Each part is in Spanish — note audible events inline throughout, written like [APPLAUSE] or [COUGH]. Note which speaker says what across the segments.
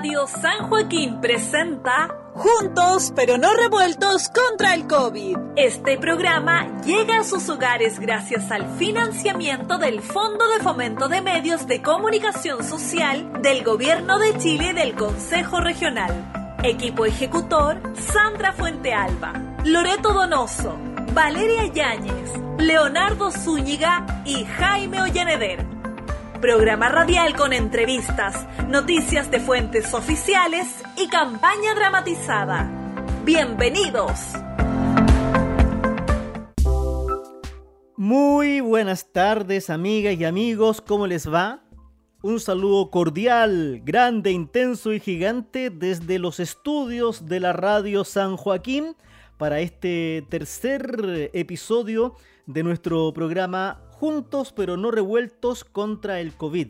Speaker 1: Radio San Joaquín presenta
Speaker 2: Juntos pero no revueltos contra el COVID.
Speaker 1: Este programa llega a sus hogares gracias al financiamiento del Fondo de Fomento de Medios de Comunicación Social del Gobierno de Chile y del Consejo Regional. Equipo ejecutor Sandra Fuente Alba, Loreto Donoso, Valeria Yáñez, Leonardo Zúñiga y Jaime Ollaneder. Programa radial con entrevistas, noticias de fuentes oficiales y campaña dramatizada. Bienvenidos.
Speaker 3: Muy buenas tardes amigas y amigos, ¿cómo les va? Un saludo cordial, grande, intenso y gigante desde los estudios de la radio San Joaquín para este tercer episodio de nuestro programa Juntos pero no revueltos contra el COVID.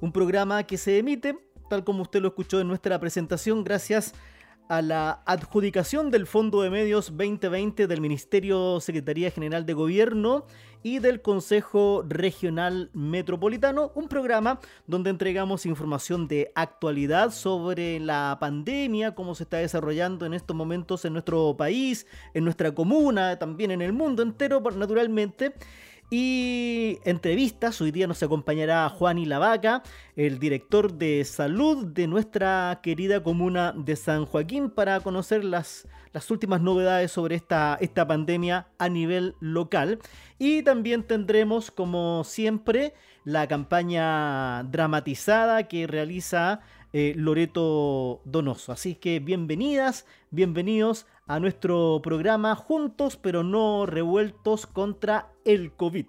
Speaker 3: Un programa que se emite, tal como usted lo escuchó en nuestra presentación, gracias a la adjudicación del Fondo de Medios 2020 del Ministerio Secretaría General de Gobierno y del Consejo Regional Metropolitano, un programa donde entregamos información de actualidad sobre la pandemia, cómo se está desarrollando en estos momentos en nuestro país, en nuestra comuna, también en el mundo entero, naturalmente y entrevistas. Hoy día nos acompañará Juan y Lavaca, el director de salud de nuestra querida comuna de San Joaquín, para conocer las, las últimas novedades sobre esta, esta pandemia a nivel local. Y también tendremos, como siempre, la campaña dramatizada que realiza eh, Loreto Donoso. Así que bienvenidas, bienvenidos a nuestro programa Juntos pero no revueltos contra el COVID.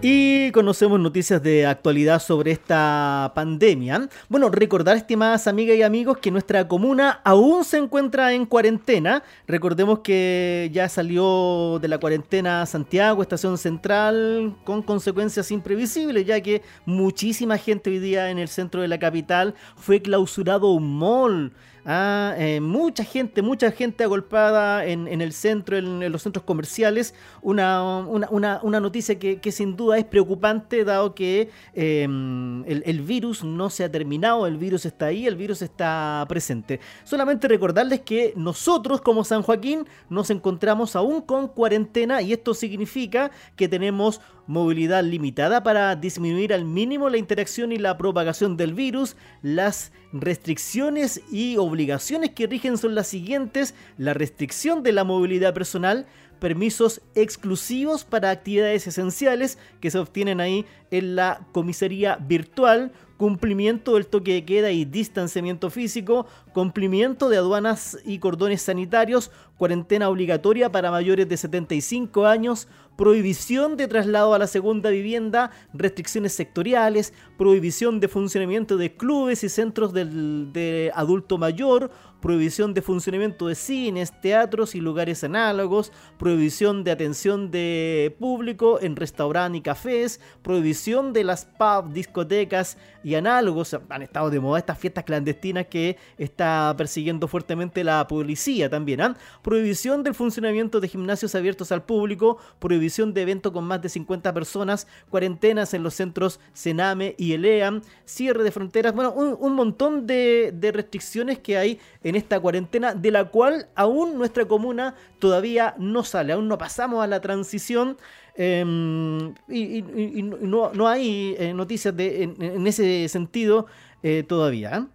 Speaker 3: Y conocemos noticias de actualidad sobre esta pandemia. Bueno, recordar, estimadas amigas y amigos, que nuestra comuna aún se encuentra en cuarentena. Recordemos que ya salió de la cuarentena Santiago, Estación Central, con consecuencias imprevisibles, ya que muchísima gente hoy día en el centro de la capital fue clausurado un mall Ah, mucha gente, mucha gente agolpada en, el centro, en, los centros comerciales. Una, una, una, noticia que, que, sin duda es preocupante, dado que em, el, virus no se ha terminado, el virus está ahí, el virus está presente. Solamente recordarles que nosotros, como San Joaquín, nos encontramos aún con cuarentena y esto significa que tenemos movilidad limitada para disminuir al mínimo la interacción y la propagación del virus. Las restricciones y obligaciones que rigen son las siguientes. La restricción de la movilidad personal, permisos exclusivos para actividades esenciales que se obtienen ahí en la comisaría virtual, cumplimiento del toque de queda y distanciamiento físico, cumplimiento de aduanas y cordones sanitarios, cuarentena obligatoria para mayores de 75 años, prohibición de traslado a la segunda vivienda, restricciones sectoriales, prohibición de funcionamiento de clubes y centros del, de adulto mayor, prohibición de funcionamiento de cines, teatros y lugares análogos, prohibición de atención de público en restaurantes y cafés, prohibición de las pubs, discotecas y análogos. Han estado de moda estas fiestas clandestinas que está persiguiendo fuertemente la policía también. ¿ah? Prohibición del funcionamiento de gimnasios abiertos al público, prohibición de eventos con más de 50 personas, cuarentenas en los centros Sename y ELEAM, cierre de fronteras, bueno, un, montón de, restricciones que hay en esta cuarentena, de la cual aún nuestra comuna todavía no sale, aún no pasamos a la transición. Em, y, no, hay eh, noticias de, en, ese sentido eh, todavía.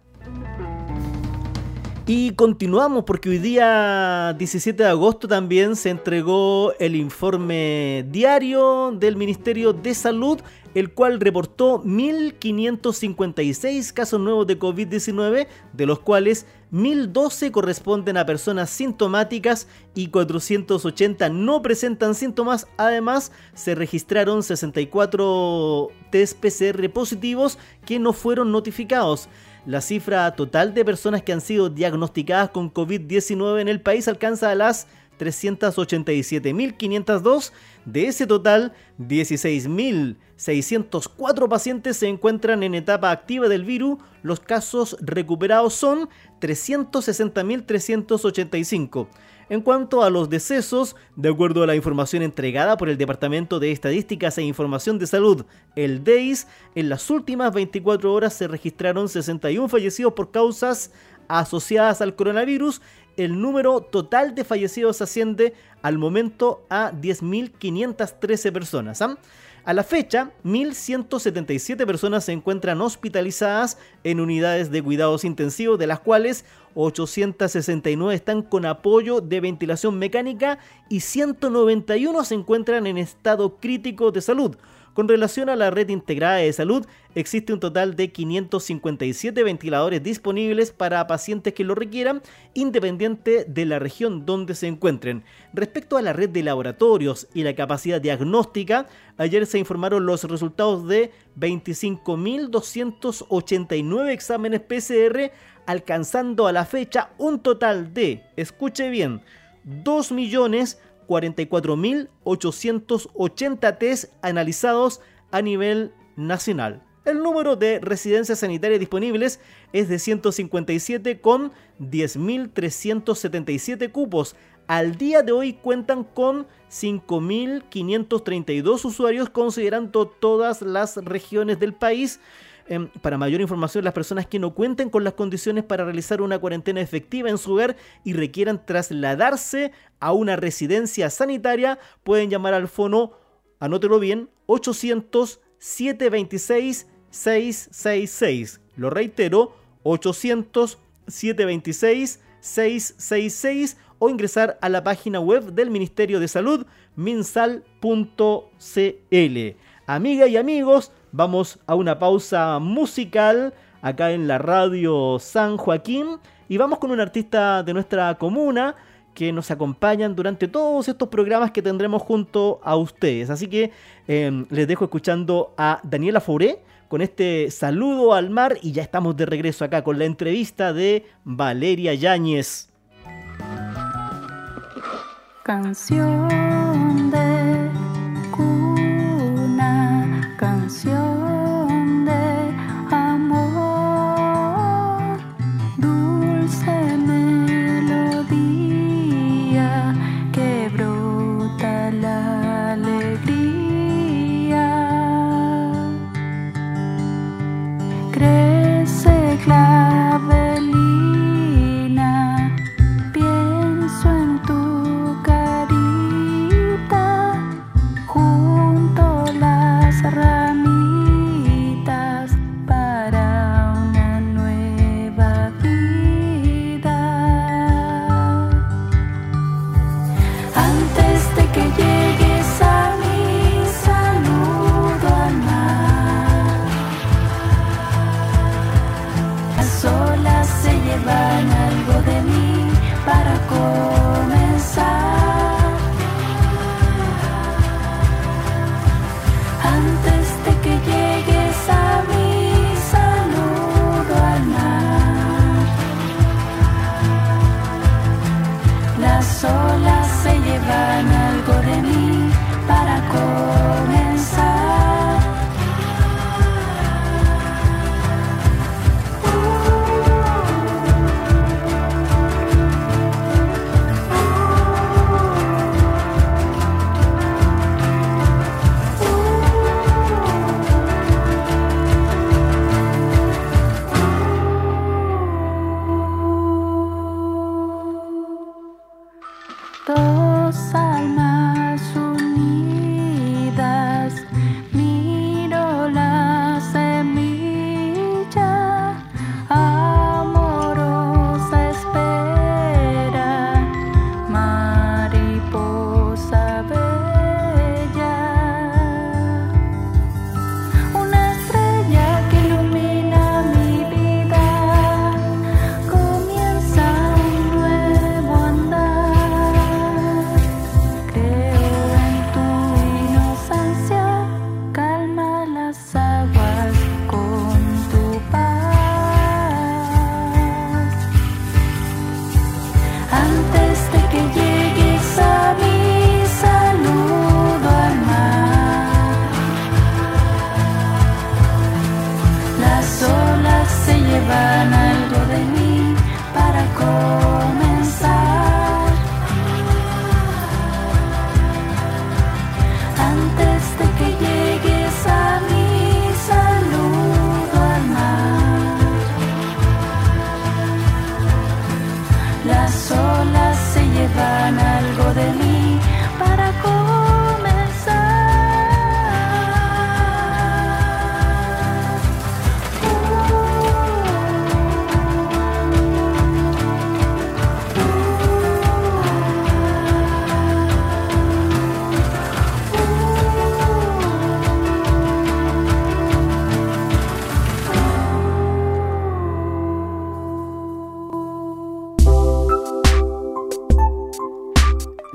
Speaker 3: Y continuamos porque hoy día 17 de agosto también se entregó el informe diario del Ministerio de Salud, el cual reportó 1.556 casos nuevos de COVID-19, de los cuales 1.012 corresponden a personas sintomáticas y 480 no presentan síntomas. Además, se registraron 64 test PCR positivos que no fueron notificados. La cifra total de personas que han sido diagnosticadas con COVID-19 en el país alcanza a las 387.502. De ese total, 16.604 pacientes se encuentran en etapa activa del virus. Los casos recuperados son 360.385. En cuanto a los decesos, de acuerdo a la información entregada por el Departamento de Estadísticas e Información de Salud, el DEIS, en las últimas 24 horas se registraron 61 fallecidos por causas asociadas al coronavirus el número total de fallecidos asciende al momento a 10.513 personas. ¿ah? A la fecha, 1.177 personas se encuentran hospitalizadas en unidades de cuidados intensivos, de las cuales 869 están con apoyo de ventilación mecánica y 191 se encuentran en estado crítico de salud. Con relación a la red integrada de salud, existe un total de 557 ventiladores disponibles para pacientes que lo requieran, independiente de la región donde se encuentren. Respecto a la red de laboratorios y la capacidad diagnóstica, ayer se informaron los resultados de 25.289 exámenes PCR, alcanzando a la fecha un total de, escuche bien, 2 millones 44.880 test analizados a nivel nacional. El número de residencias sanitarias disponibles es de 157 con 10.377 cupos. Al día de hoy cuentan con 5.532 usuarios considerando todas las regiones del país. Em, para mayor información, las personas que no cuenten con las condiciones para realizar una cuarentena efectiva en su hogar y requieran trasladarse a una residencia sanitaria pueden llamar al fono, anótelo bien, 800 726 666. Lo reitero, 800 726 666 o ingresar a la página web del Ministerio de Salud minsal.cl. Amigas y amigos, Vamos a una pausa musical acá en la radio San Joaquín y vamos con un artista de nuestra comuna que nos acompañan durante todos estos programas que tendremos junto a ustedes. Así que em, les dejo escuchando a Daniela Fauré con este saludo al mar y ya estamos de regreso acá con la entrevista de Valeria Yáñez.
Speaker 4: Canción de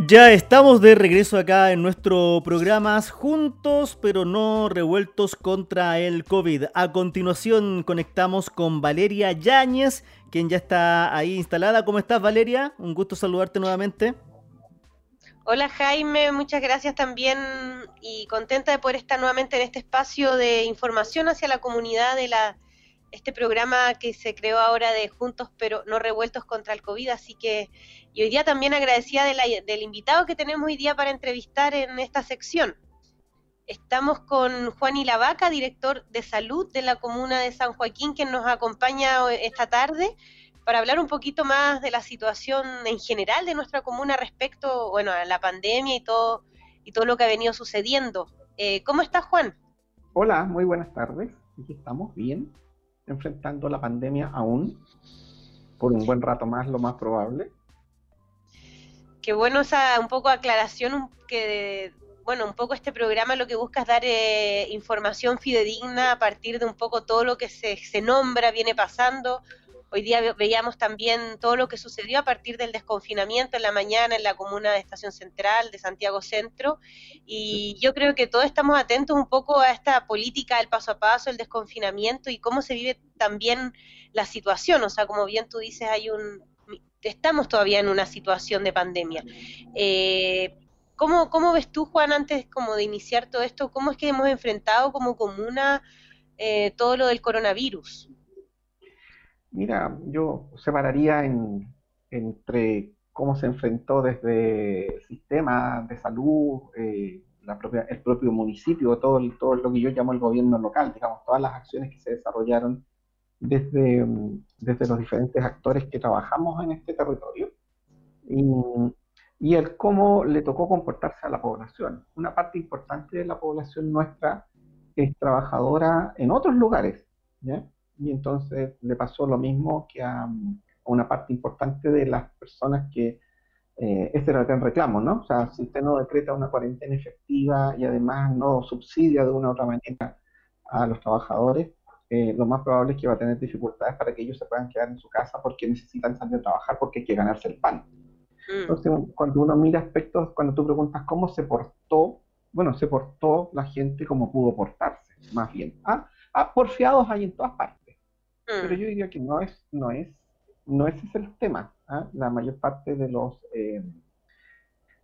Speaker 3: Ya estamos de regreso acá en nuestro programa Juntos pero no revueltos contra el COVID. A continuación conectamos con Valeria Yáñez, quien ya está ahí instalada. ¿Cómo estás Valeria? Un gusto saludarte nuevamente.
Speaker 5: Hola Jaime, muchas gracias también y contenta de poder estar nuevamente en este espacio de información hacia la comunidad de la este programa que se creó ahora de Juntos pero no revueltos contra el COVID, así que y hoy día también agradecida de la- del invitado que tenemos hoy día para entrevistar en esta sección. Estamos con Juan Ilavaca, director de salud de la comuna de San Joaquín, que nos acompaña esta tarde para hablar un poquito más de la situación en general de nuestra comuna respecto, bueno, a la pandemia y todo y todo lo que ha venido sucediendo. Eh, ¿Cómo estás, Juan?
Speaker 6: Hola, muy buenas tardes. Estamos bien, enfrentando la pandemia aún, por un buen rato más, lo más probable.
Speaker 5: Qué bueno esa un poco aclaración que bueno, un poco este programa lo que busca es dar eh, información fidedigna a partir de un poco todo lo que se, se nombra, viene pasando. Hoy día ve- veíamos también todo lo que sucedió a partir del desconfinamiento en la mañana en la comuna de Estación Central, de Santiago Centro, y yo creo que todos estamos atentos un poco a esta política del paso a paso, el desconfinamiento y cómo se vive también la situación. O sea, como bien tú dices, hay un, estamos todavía en una situación de pandemia. Eh, ¿cómo, ¿Cómo ves tú, Juan, antes como de iniciar todo esto, cómo es que hemos enfrentado como comuna eh, todo lo del coronavirus?
Speaker 6: Mira, yo separaría en, entre cómo se enfrentó desde el sistema de salud, eh, la propia, el propio municipio, todo, todo lo que yo llamo el gobierno local, digamos, todas las acciones que se desarrollaron desde, mm, desde los diferentes actores que trabajamos en este territorio, y, y el cómo le tocó comportarse a la población. Una parte importante de la población nuestra es trabajadora en otros lugares, ¿ya? Y entonces le pasó lo mismo que a, a una parte importante de las personas que, eh, este era el gran reclamo, ¿no? O sea, si usted no decreta una cuarentena efectiva y además no subsidia de una u otra manera a los trabajadores, eh, lo más probable es que va a tener dificultades para que ellos se puedan quedar en su casa porque necesitan salir a trabajar porque hay que ganarse el pan.
Speaker 5: Mm,
Speaker 6: Entonces, cuando uno mira aspectos, cuando tú preguntas cómo se portó, bueno, se portó la gente como pudo portarse, más bien. Ah, ah, porfiados hay en todas partes. Pero
Speaker 5: mm,
Speaker 6: yo diría que no es, no es, no ese es el tema. ¿ah? La mayor parte de los eh,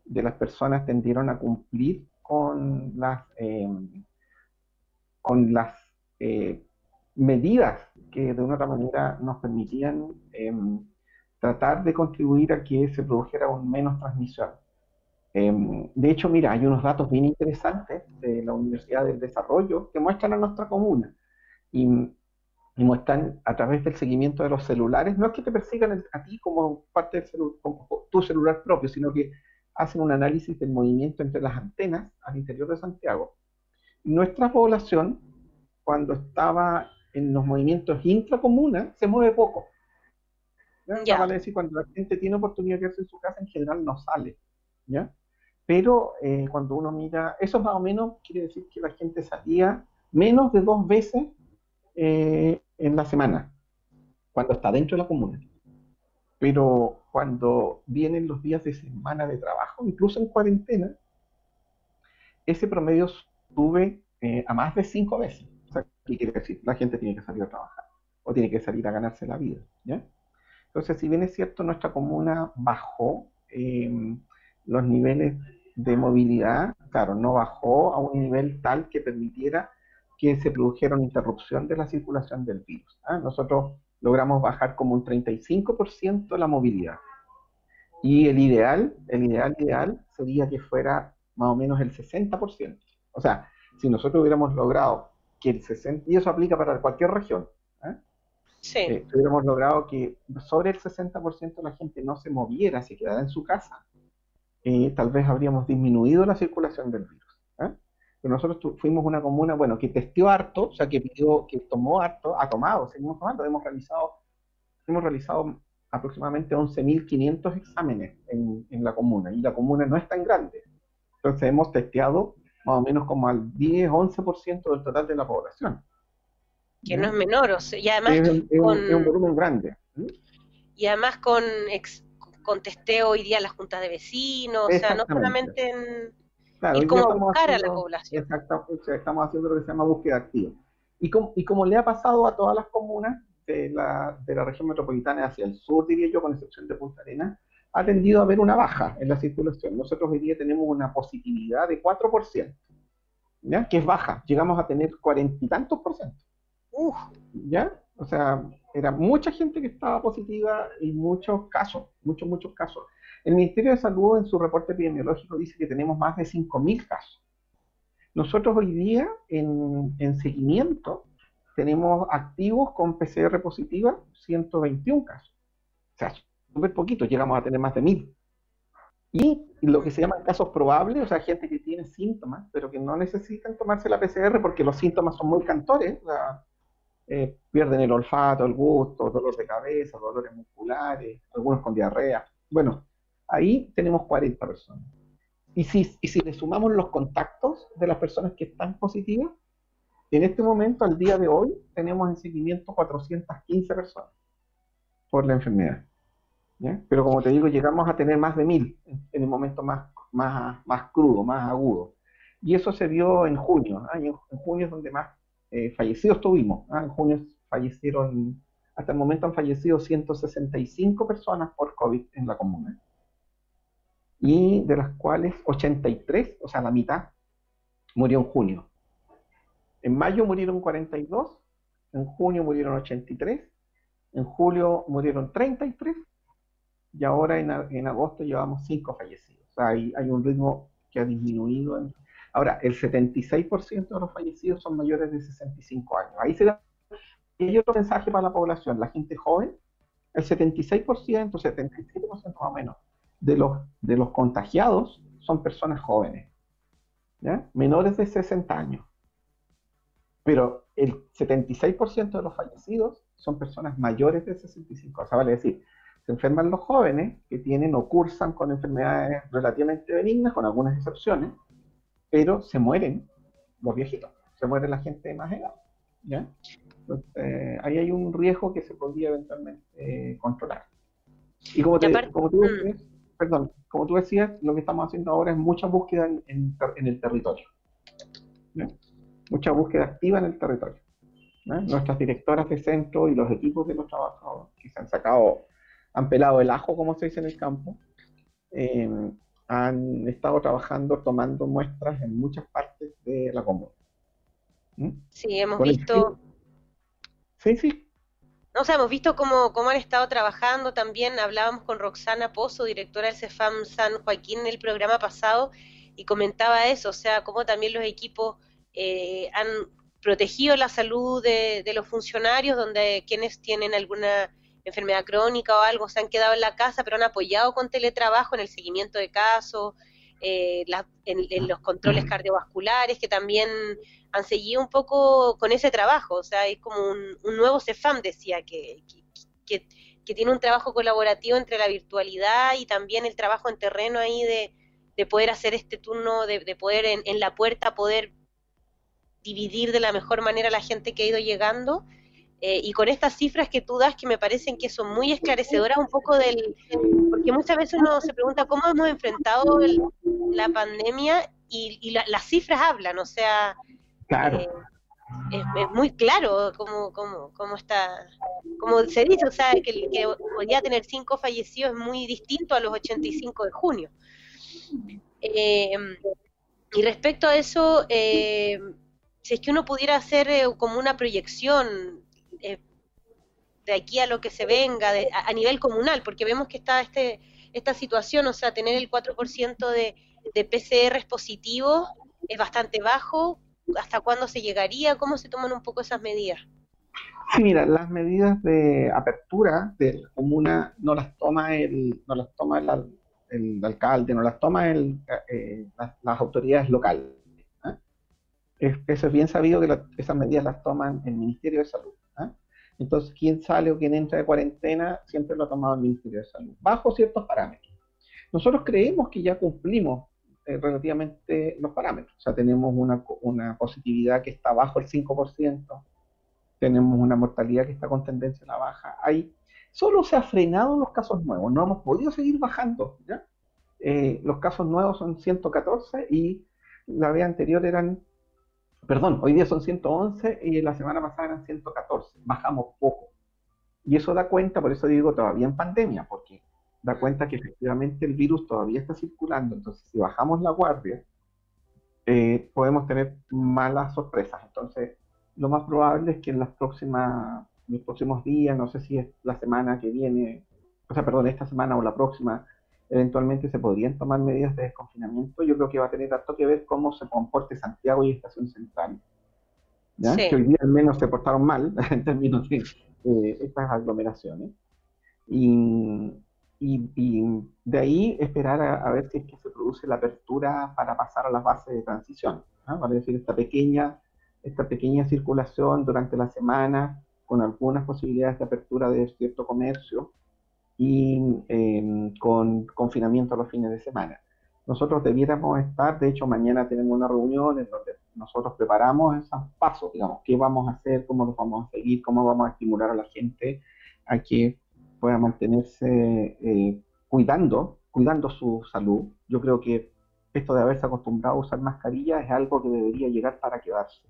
Speaker 6: de las personas tendieron a cumplir con las eh, con las eh, medidas que de una u otra manera nos permitían em, tratar de contribuir a que se produjera un menos transmisión. Em, de hecho, mira, hay unos datos bien interesantes de la Universidad del Desarrollo que muestran a nuestra comuna y, y muestran a través del seguimiento de los celulares, no es que te persigan el- a ti como parte del celu- como tu celular propio, sino que hacen un análisis del movimiento entre las antenas al interior de Santiago. Nuestra población, cuando estaba en los movimientos intracomuna, se mueve poco. ¿ya?
Speaker 5: Ya.
Speaker 6: Vale decir, cuando la gente tiene oportunidad de quedarse en su casa, en general no sale. ¿ya? Pero eh, cuando uno mira, eso más o menos quiere decir que la gente salía menos de dos veces eh, en la semana, cuando está dentro de la comuna. Pero cuando vienen los días de semana de trabajo, incluso en cuarentena, ese promedio sube eh, a más de cinco veces. O sea, ¿qué quiere decir? La gente tiene que salir a trabajar o tiene que salir a ganarse la vida. ¿ya? Entonces, si bien es cierto, nuestra comuna bajó eh, los niveles de movilidad, claro, no bajó a un nivel tal que permitiera que se produjera una interrupción de la circulación del virus. ¿ah? Nosotros logramos bajar como un 35% la movilidad. Y el ideal, el ideal ideal sería que fuera más o menos el 60%. O sea, si nosotros hubiéramos logrado que el 60%, y eso aplica para cualquier región, ¿eh? eh, hubiéramos logrado que sobre el 60% de la gente no se moviera, se quedara en su casa, eh, tal vez habríamos disminuido la circulación del virus. Pero nosotros fuimos una comuna, bueno, que testió harto, o sea, que pidió, que tomó harto, ha tomado, seguimos tomando, hemos realizado, hemos realizado aproximadamente 11.500 exámenes en, en la comuna, y la comuna no es tan grande. Entonces hemos testeado más o menos como al 10, 11% del total de la población.
Speaker 5: Que no es menor, o sea, y además
Speaker 6: Es,
Speaker 5: con,
Speaker 6: es un volumen grande.
Speaker 5: Y además con, ex- con testeo hoy día en las juntas de vecinos, o sea, no solamente en...
Speaker 6: Claro,
Speaker 5: buscar a la población.
Speaker 6: Estamos haciendo lo que se llama búsqueda activa. Y como, y como le ha pasado a todas las comunas de la, de la región metropolitana hacia el sur, diría yo, con excepción de Punta Arenas, ha tendido a haber una baja en la circulación. Nosotros hoy día tenemos una positividad de 4%, ¿ya? que es baja. Llegamos a tener cuarenta y tantos por ciento.
Speaker 5: Uf,
Speaker 6: ¿ya? O sea, era mucha gente que estaba positiva y muchos casos, muchos, muchos casos. El Ministerio de Salud en su reporte epidemiológico dice que tenemos más de 5.000 casos. Nosotros hoy día en, en seguimiento tenemos activos con PCR positiva 121 casos. O sea, súper poquito, llegamos a tener más de 1.000. Y lo que se llaman casos probables, o sea, gente que tiene síntomas, pero que no necesitan tomarse la PCR porque los síntomas son muy cantores, eh, pierden el olfato, el gusto, dolor de cabeza, dolores musculares, algunos con diarrea. Bueno, ahí tenemos 40 personas. Y si, y si le sumamos los contactos de las personas que están positivas, en este momento, al día de hoy, tenemos en seguimiento 415 personas por la enfermedad. ¿ya? Pero como te digo, llegamos a tener más de 1000 en, el momento más, más, más crudo, más agudo. Y eso se vio en junio. Y en, junio es donde más eh, fallecidos tuvimos. ¿ah? En junio fallecieron, hasta el momento han fallecido 165 personas por COVID en la comuna. Y de las cuales 83, o sea, la mitad, murió en junio. En mayo murieron 42, en junio murieron 83, en julio murieron 33 y ahora en, en agosto llevamos 5 fallecidos. O sea, hay, hay un ritmo que ha disminuido. en- Ahora, el 76% de los fallecidos son mayores de 65 años. Ahí se da y otro mensaje para la población, la gente joven, el 76%, 77% más o menos, de los, de los contagiados son personas jóvenes, ¿ya? menores de 60 años. Pero el 76% de los fallecidos son personas mayores de 65. O sea, vale decir, se enferman los jóvenes que tienen o cursan con enfermedades relativamente benignas, con algunas excepciones, pero se mueren los viejitos, se muere la gente de más edad. ¿ya? Entonces, eh, ahí hay un riesgo que se podría eventualmente eh, controlar. Y como, te-
Speaker 5: Y aparte-
Speaker 6: como tú
Speaker 5: mm.
Speaker 6: Perdón, como tú decías, lo que estamos haciendo ahora es mucha búsqueda en, en ter- en el territorio. Mucha búsqueda activa en el territorio. Nuestras directoras de centro y los equipos de los trabajadores que se han sacado, han pelado el ajo, como se dice en el campo, eh, han estado trabajando tomando muestras en muchas partes de la comuna. ¿Mm?
Speaker 5: sí, hemos visto...
Speaker 6: Sí, sí,
Speaker 5: No, o sea, hemos visto cómo, cómo han estado trabajando también. Hablábamos con Roxana Pozo, directora del CEFAM San Joaquín, en el programa pasado, y comentaba eso, o sea, cómo también los equipos eh, han protegido la salud de, de los funcionarios, donde quienes tienen alguna enfermedad crónica o algo se han quedado en la casa, pero han apoyado con teletrabajo en el seguimiento de casos, eh, la- en, en los controles cardiovasculares, que también han seguido un poco con ese trabajo, o sea, es como un, un nuevo CEFAM, decía, que, que, que- que tiene un trabajo colaborativo entre la virtualidad y también el trabajo en terreno ahí de, de poder hacer este turno, de, de poder en, en la puerta poder dividir de la mejor manera a la gente que ha ido llegando. Eh, y con estas cifras que tú das, que me parecen que son muy esclarecedoras un poco del... Porque muchas veces uno se pregunta cómo hemos enfrentado el- la pandemia y, y la- las cifras hablan, o sea,
Speaker 6: claro.
Speaker 5: eh, es, es muy claro cómo, cómo, cómo está, como se dice, o sea, que, que podría tener cinco fallecidos es muy distinto a los 85 de junio. Eh, y respecto a eso, eh, si es que uno pudiera hacer eh, como una proyección eh, de aquí a lo que se venga de- a, nivel comunal, porque vemos que está este esta situación, o sea, tener el 4% de, de PCRs positivos es bastante bajo. ¿Hasta cuándo se llegaría? ¿Cómo se toman un poco esas medidas?
Speaker 6: Sí, mira, las medidas de apertura de la comuna no las toma el, no las toma el, alcalde, no las toma el, eh, las, autoridades locales. ¿ah? eso es bien sabido que esas medidas las toman el Ministerio de Salud. Entonces, quien sale o quien entra de cuarentena siempre lo ha tomado el Ministerio de Salud, bajo ciertos parámetros. Nosotros creemos que ya cumplimos eh, relativamente los parámetros. O sea, tenemos una, una positividad que está bajo el 5%, tenemos una mortalidad que está con tendencia a la baja. Hay, solo se ha frenado los casos nuevos, no hemos podido seguir bajando. ¿ya? Eh, los casos nuevos son 114 y la vez anterior eran, perdón, hoy día son 111 y la semana pasada eran 114. Bajamos poco. Y eso da cuenta, por eso digo todavía en pandemia, porque da cuenta que efectivamente el virus todavía está circulando. Entonces, si bajamos la guardia, eh, podemos tener malas sorpresas. Entonces, lo más probable es que en las próximas, los próximos días, no sé si es la semana que viene, o sea, perdón, esta semana o la próxima, eventualmente se podrían tomar medidas de desconfinamiento. Yo creo que va a tener tanto que ver cómo se comporte Santiago y Estación Central. ¿ya? Que hoy día al menos se portaron mal [LAUGHS] en términos de eh, estas aglomeraciones. Y, y, de ahí esperar a, ver si es que se produce la apertura para pasar a la fase de transición. ¿no? Vale decir, esta pequeña esta pequeña circulación durante la semana con algunas posibilidades de apertura de cierto comercio y em, con confinamiento los fines de semana. Nosotros debiéramos estar, de hecho mañana tenemos una reunión en donde nosotros preparamos esos pasos, digamos, qué vamos a hacer, cómo los vamos a seguir, cómo vamos a estimular a la gente a que pueda mantenerse eh, cuidando, cuidando su salud. Yo creo que esto de haberse acostumbrado a usar mascarilla es algo que debería llegar para quedarse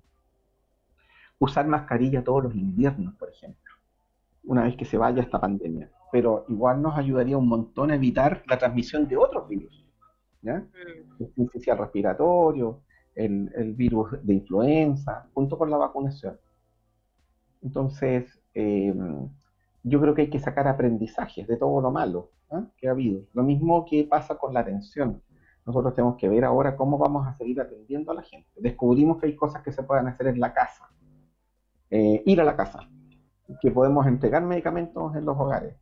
Speaker 6: usar mascarilla todos los inviernos, por ejemplo, una vez que se vaya esta pandemia. Pero igual nos ayudaría un montón a evitar la transmisión de otros virus, ¿ya? Mm. El respiratorio, el, virus de influenza, junto con la vacunación. Entonces, em, yo creo que hay que sacar aprendizajes de todo lo malo ¿ah? que ha habido. Lo mismo que pasa con la atención. Nosotros tenemos que ver ahora cómo vamos a seguir atendiendo a la gente. Descubrimos que hay cosas que se pueden hacer en la casa. Eh, ir a la casa, que podemos entregar medicamentos en los hogares.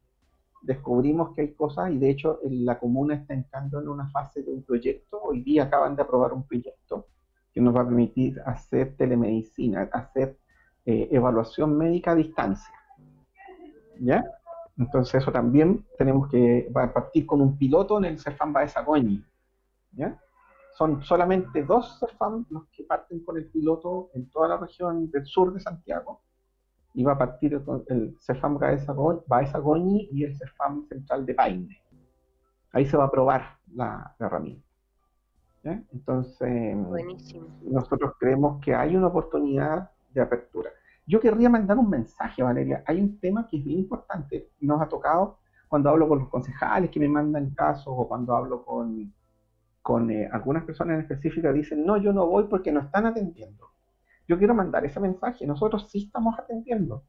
Speaker 6: Descubrimos que hay cosas y de hecho la comuna está entrando en una fase de un proyecto. Hoy día acaban de aprobar un proyecto que nos va a permitir hacer telemedicina, hacer eh, evaluación médica a distancia. ¿Ya? Entonces eso también tenemos que partir con un piloto en el Cefam Baesagoñi. ¿Ya? son solamente dos CEFAM los que parten con el piloto en toda la región del sur de Santiago. Va a partir el CEFAM Baesagoñi y el CEFAM Central de Paine. Ahí se va a probar la, herramienta. Entonces, nosotros creemos que hay una oportunidad de apertura. Yo querría mandar un mensaje, Valeria. Hay un tema que es bien importante. Nos ha tocado cuando hablo con los concejales que me mandan casos o cuando hablo con con eh, algunas personas en específica dicen, no, yo no voy porque no están atendiendo. Yo quiero mandar ese mensaje, nosotros sí estamos atendiendo,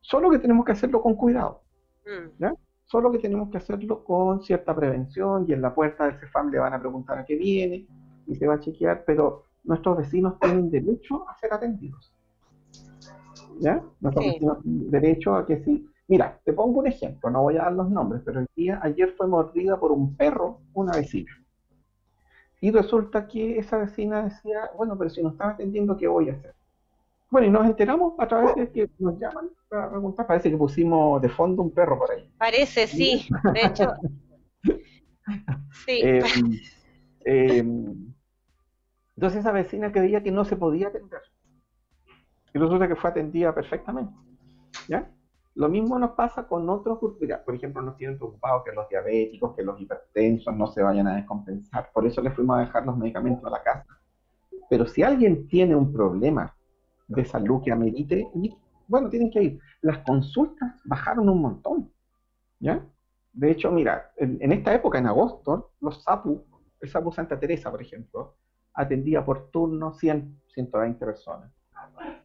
Speaker 6: solo que tenemos que hacerlo con cuidado, mm. ¿ya? Solo que tenemos que hacerlo con cierta prevención y en la puerta del CEFAM le van a preguntar a qué viene y se va a chequear, pero nuestros vecinos tienen derecho a ser atendidos. ¿Ya? Nuestros vecinos tienen derecho a que sí. Mira, te pongo un ejemplo, no voy a dar los nombres, pero el día ayer fue mordida por un perro una vecina. Y resulta que esa vecina decía, bueno, pero si no están atendiendo, ¿qué voy a hacer? Bueno, y nos enteramos a través de que nos llaman para preguntar, parece que pusimos de fondo un perro por ahí.
Speaker 5: Parece, sí, de hecho. sí.
Speaker 6: Eh, eh, entonces esa vecina creía que no se podía atender. Y resulta que fue atendida perfectamente. ¿Ya? Lo mismo nos pasa con otros grupos. Por ejemplo, nos tienen preocupados que los diabéticos, que los hipertensos no se vayan a descompensar. Por eso les fuimos a dejar los medicamentos a la casa. Pero si alguien tiene un problema de salud que amerite bueno, tienen que ir. Las consultas bajaron un montón. ¿Ya? De hecho, mira, en, esta época, en agosto, los SAPU, el SAPU Santa Teresa, por ejemplo, atendía por turno 100, 120 personas.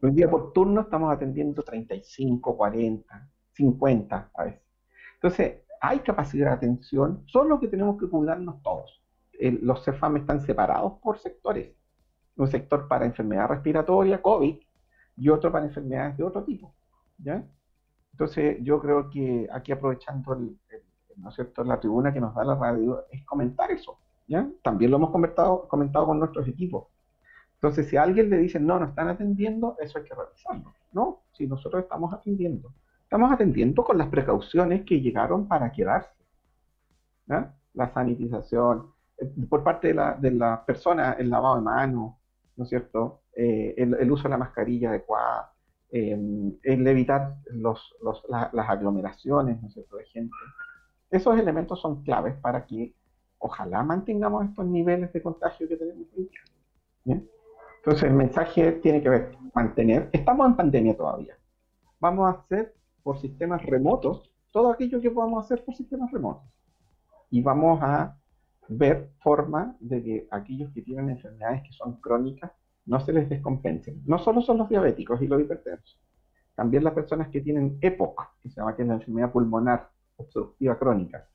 Speaker 6: Hoy día por turno estamos atendiendo 35, 40, 50 a veces. Entonces, hay capacidad de atención, solo que tenemos que cuidarnos todos. los CEFAM están separados por sectores. Un sector para enfermedad respiratoria, COVID, y otro para enfermedades de otro tipo. Entonces, yo creo que aquí aprovechando el, ¿no es la tribuna que nos da la radio, es comentar eso. También lo hemos comentado, comentado con nuestros equipos. Entonces, si a alguien le dicen, no, no están atendiendo, eso hay que revisarlo, ¿no? Si nosotros estamos atendiendo. Estamos atendiendo con las precauciones que llegaron para quedarse. ¿ya? La sanitización, eh, por parte de la, de la persona, el lavado de manos, ¿no es cierto? Eh, el, uso de la mascarilla adecuada, em, el evitar los, los, las aglomeraciones, ¿no es cierto?, de gente. Esos elementos son claves para que ojalá mantengamos estos niveles de contagio que tenemos hoy Entonces el mensaje tiene que ver mantener, estamos en pandemia todavía. Vamos a hacer por sistemas remotos todo aquello que podamos hacer por sistemas remotos. Y vamos a ver forma de que aquellos que tienen enfermedades que son crónicas no se les descompensen. No solo son los diabéticos y los hipertensos, también las personas que tienen EPOC, que se llama que es la enfermedad pulmonar obstructiva crónica.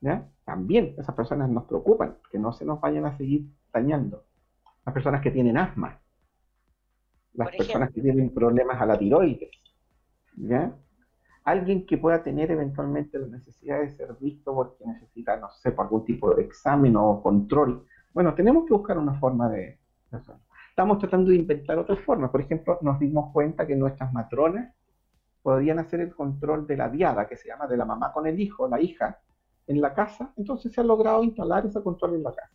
Speaker 6: ¿ya? También esas personas nos preocupan, que no se nos vayan a seguir dañando. Las personas que tienen asma, las personas que tienen problemas a la tiroides, ¿ya? alguien que pueda tener eventualmente la necesidad de ser visto porque necesita, no sé, por algún tipo de examen o control. Bueno, tenemos que buscar una forma de, hacerlo. Estamos tratando de inventar otras formas. Por ejemplo, nos dimos cuenta que nuestras matronas podían hacer el control de la diada, que se llama de la mamá con el hijo, la hija, en la casa. Entonces se ha logrado instalar ese control en la casa.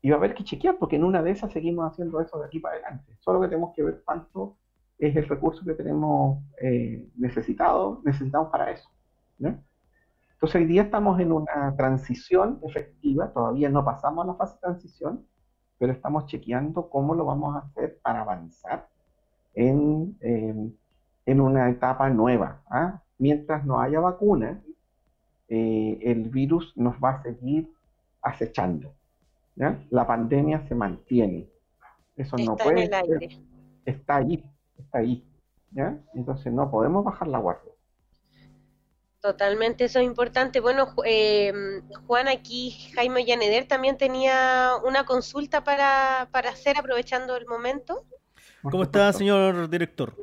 Speaker 6: Y va a haber que chequear, porque en una de esas seguimos haciendo eso de aquí para adelante. Solo que tenemos que ver cuánto es el recurso que tenemos eh, necesitado, necesitamos para eso. Entonces hoy día estamos en una transición efectiva, todavía no pasamos a la fase de transición, pero estamos chequeando cómo lo vamos a hacer para avanzar en, en una etapa nueva. ¿ah? Mientras no haya vacuna, eh, el virus nos va a seguir acechando. La pandemia se mantiene. Eso no puede ser. Está allí está ahí. ¿ya? Entonces no podemos bajar la guardia.
Speaker 5: Totalmente, eso es importante. Bueno, eh, Juan, aquí Jaime Llaneder también tenía una consulta para, para hacer, aprovechando el momento.
Speaker 3: ¿Cómo está, señor director?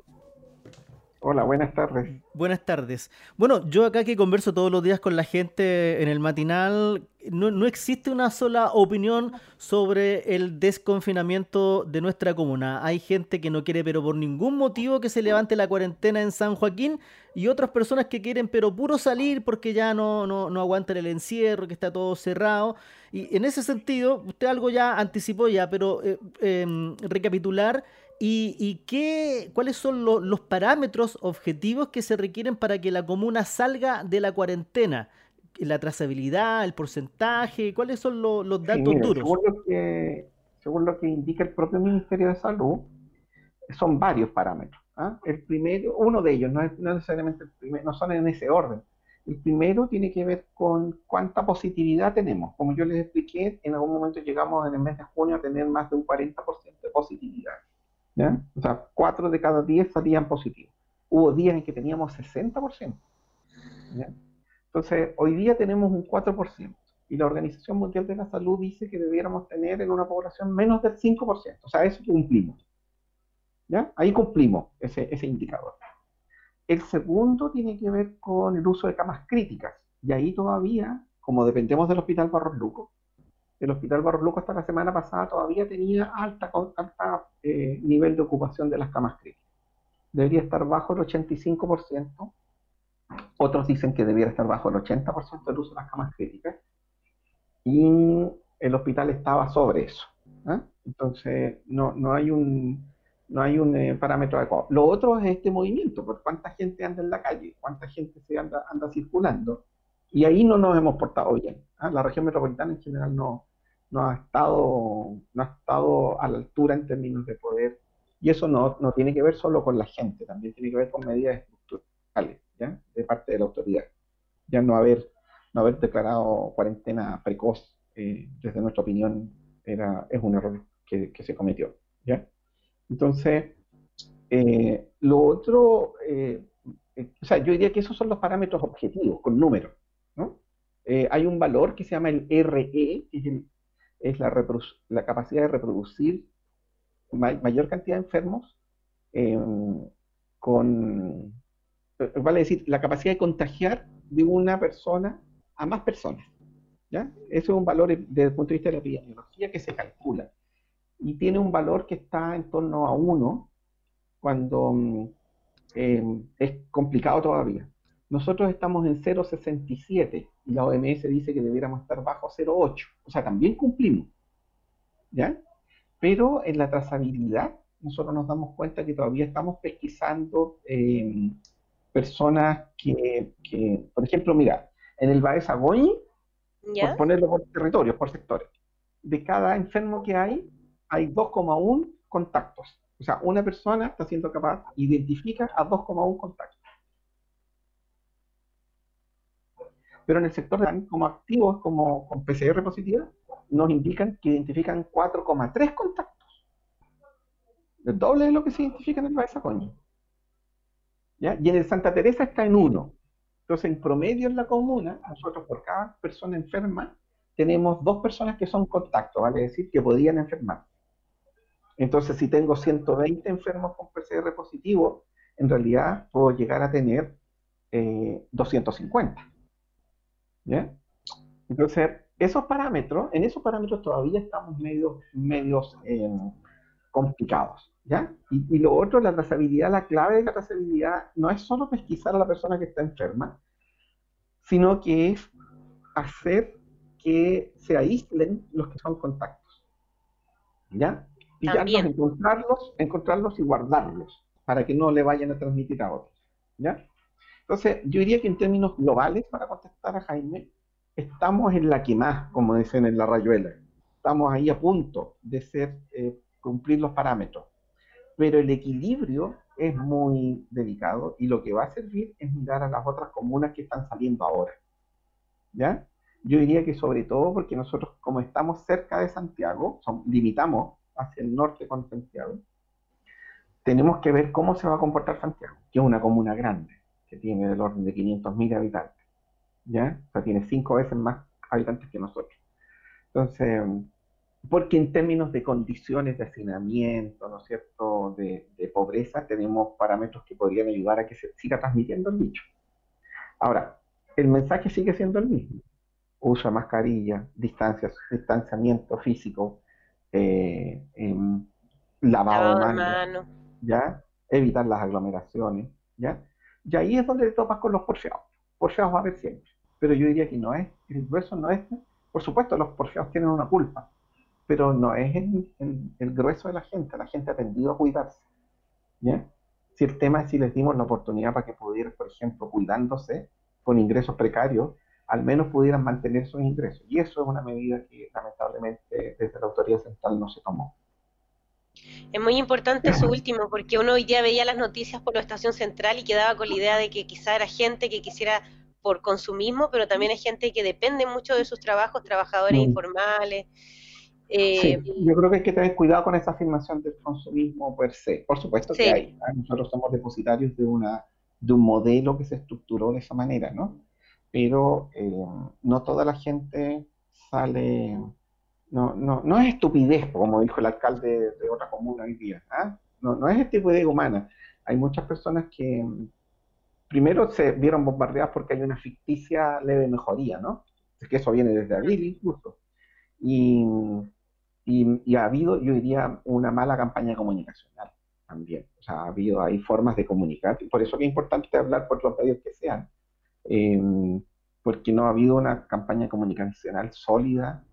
Speaker 6: Hola, buenas tardes.
Speaker 3: Buenas tardes. Bueno, yo acá que converso todos los días con la gente en el matinal, no, existe una sola opinión sobre el desconfinamiento de nuestra comuna. Hay gente que no quiere, pero por ningún motivo, que se levante la cuarentena en San Joaquín y otras personas que quieren, pero puro salir porque ya no, no, no aguantan el encierro, que está todo cerrado. Y en ese sentido, usted algo ya anticipó ya, pero eh, em, recapitular ¿Y, qué, cuáles son los parámetros objetivos que se requieren para que la comuna salga de la cuarentena? ¿La trazabilidad, el porcentaje? ¿Cuáles son los datos duros?
Speaker 6: Según lo, que, según lo que indica el propio Ministerio de Salud, son varios parámetros. ¿ah? El primero, uno de ellos, no es necesariamente el primero, no son en ese orden. El primero tiene que ver con cuánta positividad tenemos. Como yo les expliqué, en algún momento llegamos en el mes de junio a tener más de un 40% de positividad. O sea, 4 de cada 10 salían positivos. Hubo días en que teníamos 60%. Entonces, hoy día tenemos un 4%. Y la Organización Mundial de la Salud dice que debiéramos tener en una población menos del 5%. O sea, eso cumplimos. ¿Ya? Ahí cumplimos ese, ese indicador. El segundo tiene que ver con el uso de camas críticas. Y ahí todavía, como dependemos del Hospital Barros Luco, el Hospital Barros Luco hasta la semana pasada todavía tenía alta, alta eh, nivel de ocupación de las camas críticas. Debería estar bajo el 85%. Otros dicen que debería estar bajo el 80% del uso de las camas críticas. Y el hospital estaba sobre eso. ¿ah? Entonces, no, no hay un, no hay un eh, parámetro adecuado. Lo otro es este movimiento, por cuánta gente anda en la calle, cuánta gente se anda, anda circulando. Y ahí no nos hemos portado bien. ¿ah? La región metropolitana en general no, no, ha estado, no ha estado a la altura en términos de poder. Y eso no, no tiene que ver solo con la gente, también tiene que ver con medidas estructurales ¿ya? de parte de la autoridad. Ya no haber, no haber declarado cuarentena precoz, eh, desde nuestra opinión, era, es un error que, se cometió. ¿ya? Entonces, eh, lo otro, eh, o sea, yo diría que esos son los parámetros objetivos, con números. Eh, hay un valor que se llama el RE, que es, la, capacidad de reproducir mayor cantidad de enfermos em, con, eh, vale decir, la capacidad de contagiar de una persona a más personas. ¿ya? Eso es un valor desde el punto de vista de la epidemiología que se calcula. Y tiene un valor que está en torno a 1 cuando eh, es complicado todavía. Nosotros estamos en 0,67 y la OMS dice que debiéramos estar bajo 0,8. O sea, también cumplimos. ¿Ya? Pero en la trazabilidad, nosotros nos damos cuenta que todavía estamos pesquisando eh, personas que, por ejemplo, mira, en el Baez Agoñi, por ponerlo por territorios, por sectores, de cada enfermo que hay, hay 2,1 contactos. O sea, una persona está siendo capaz, identifica a 2,1 contactos. Pero en el sector de como activos, como con PCR positiva, nos indican que identifican 4,3 contactos. El doble de lo que se identifica en el Baeza ¿Ya? Y en el Santa Teresa está en 1. Entonces, en promedio en la comuna, nosotros por cada persona enferma, tenemos dos personas que son contactos, vale decir, que podrían enfermar. Entonces, si tengo 120 enfermos con PCR positivo, en realidad puedo llegar a tener 250. ¿Ya? Entonces, esos parámetros, en esos parámetros todavía estamos medios, medios eh, complicados. ¿ya? Y, lo otro, la trazabilidad, la clave de la trazabilidad no es solo pesquisar a la persona que está enferma, sino que es hacer que se aíslen los que son contactos. ¿Ya? Pillarlos, encontrarlos, encontrarlos y guardarlos para que no le vayan a transmitir a otros. ¿Ya? Entonces, yo diría que en términos globales, para contestar a Jaime, estamos en la que más, como dicen en la rayuela. Estamos ahí a punto de ser, eh, cumplir los parámetros. Pero el equilibrio es muy delicado y lo que va a servir es mirar a las otras comunas que están saliendo ahora. ¿Ya? Yo diría que sobre todo porque nosotros, como estamos cerca de Santiago, limitamos hacia el norte con Santiago, tenemos que ver cómo se va a comportar Santiago, que es una comuna grande que tiene del orden de 500.000 habitantes, ¿ya? O sea, tiene cinco veces más habitantes que nosotros. Entonces, porque en términos de condiciones de hacinamiento, ¿no es cierto?, de, pobreza, tenemos parámetros que podrían ayudar a que se siga transmitiendo el bicho. Ahora, el mensaje sigue siendo el mismo. De mascarilla, distancia, distanciamiento físico, eh, em, lavado, de manos, ¿ya? Evitar las aglomeraciones, ¿ya? Y ahí es donde te topas con los porfiados. Porfiados va a haber siempre. Pero yo diría que no es, el grueso no es, por supuesto los porfiados tienen una culpa, pero no es el, el, grueso de la gente. La gente ha tendido a cuidarse. ¿ya? Si el tema es si les dimos la oportunidad para que pudieran, por ejemplo, cuidándose con ingresos precarios, al menos pudieran mantener sus ingresos. Y eso es una medida que lamentablemente desde la autoridad central no se tomó.
Speaker 5: Es muy importante eso último, porque uno hoy día veía las noticias por la estación central y quedaba con la idea de que quizá era gente que quisiera por consumismo, pero también hay gente que depende mucho de sus trabajos, trabajadores informales.
Speaker 6: Eh, yo creo que hay que tener cuidado con esa afirmación del consumismo per se. Por supuesto que hay. ¿ah? Nosotros somos depositarios de, una, de un modelo que se estructuró de esa manera, ¿no? Pero eh, no toda la gente sale no, no, no es estupidez, como dijo el alcalde de otra comuna hoy día. ¿ah? No, no es estupidez humana. Hay muchas personas que mm, primero se vieron bombardeadas porque hay una ficticia leve mejoría, ¿no? Es que eso viene desde abril incluso. Y, y, ha habido, yo diría, una mala campaña comunicacional también. O sea, ha habido, hay formas de comunicar. Por eso es importante hablar por los medios que sean. Em, porque no ha habido una campaña comunicacional sólida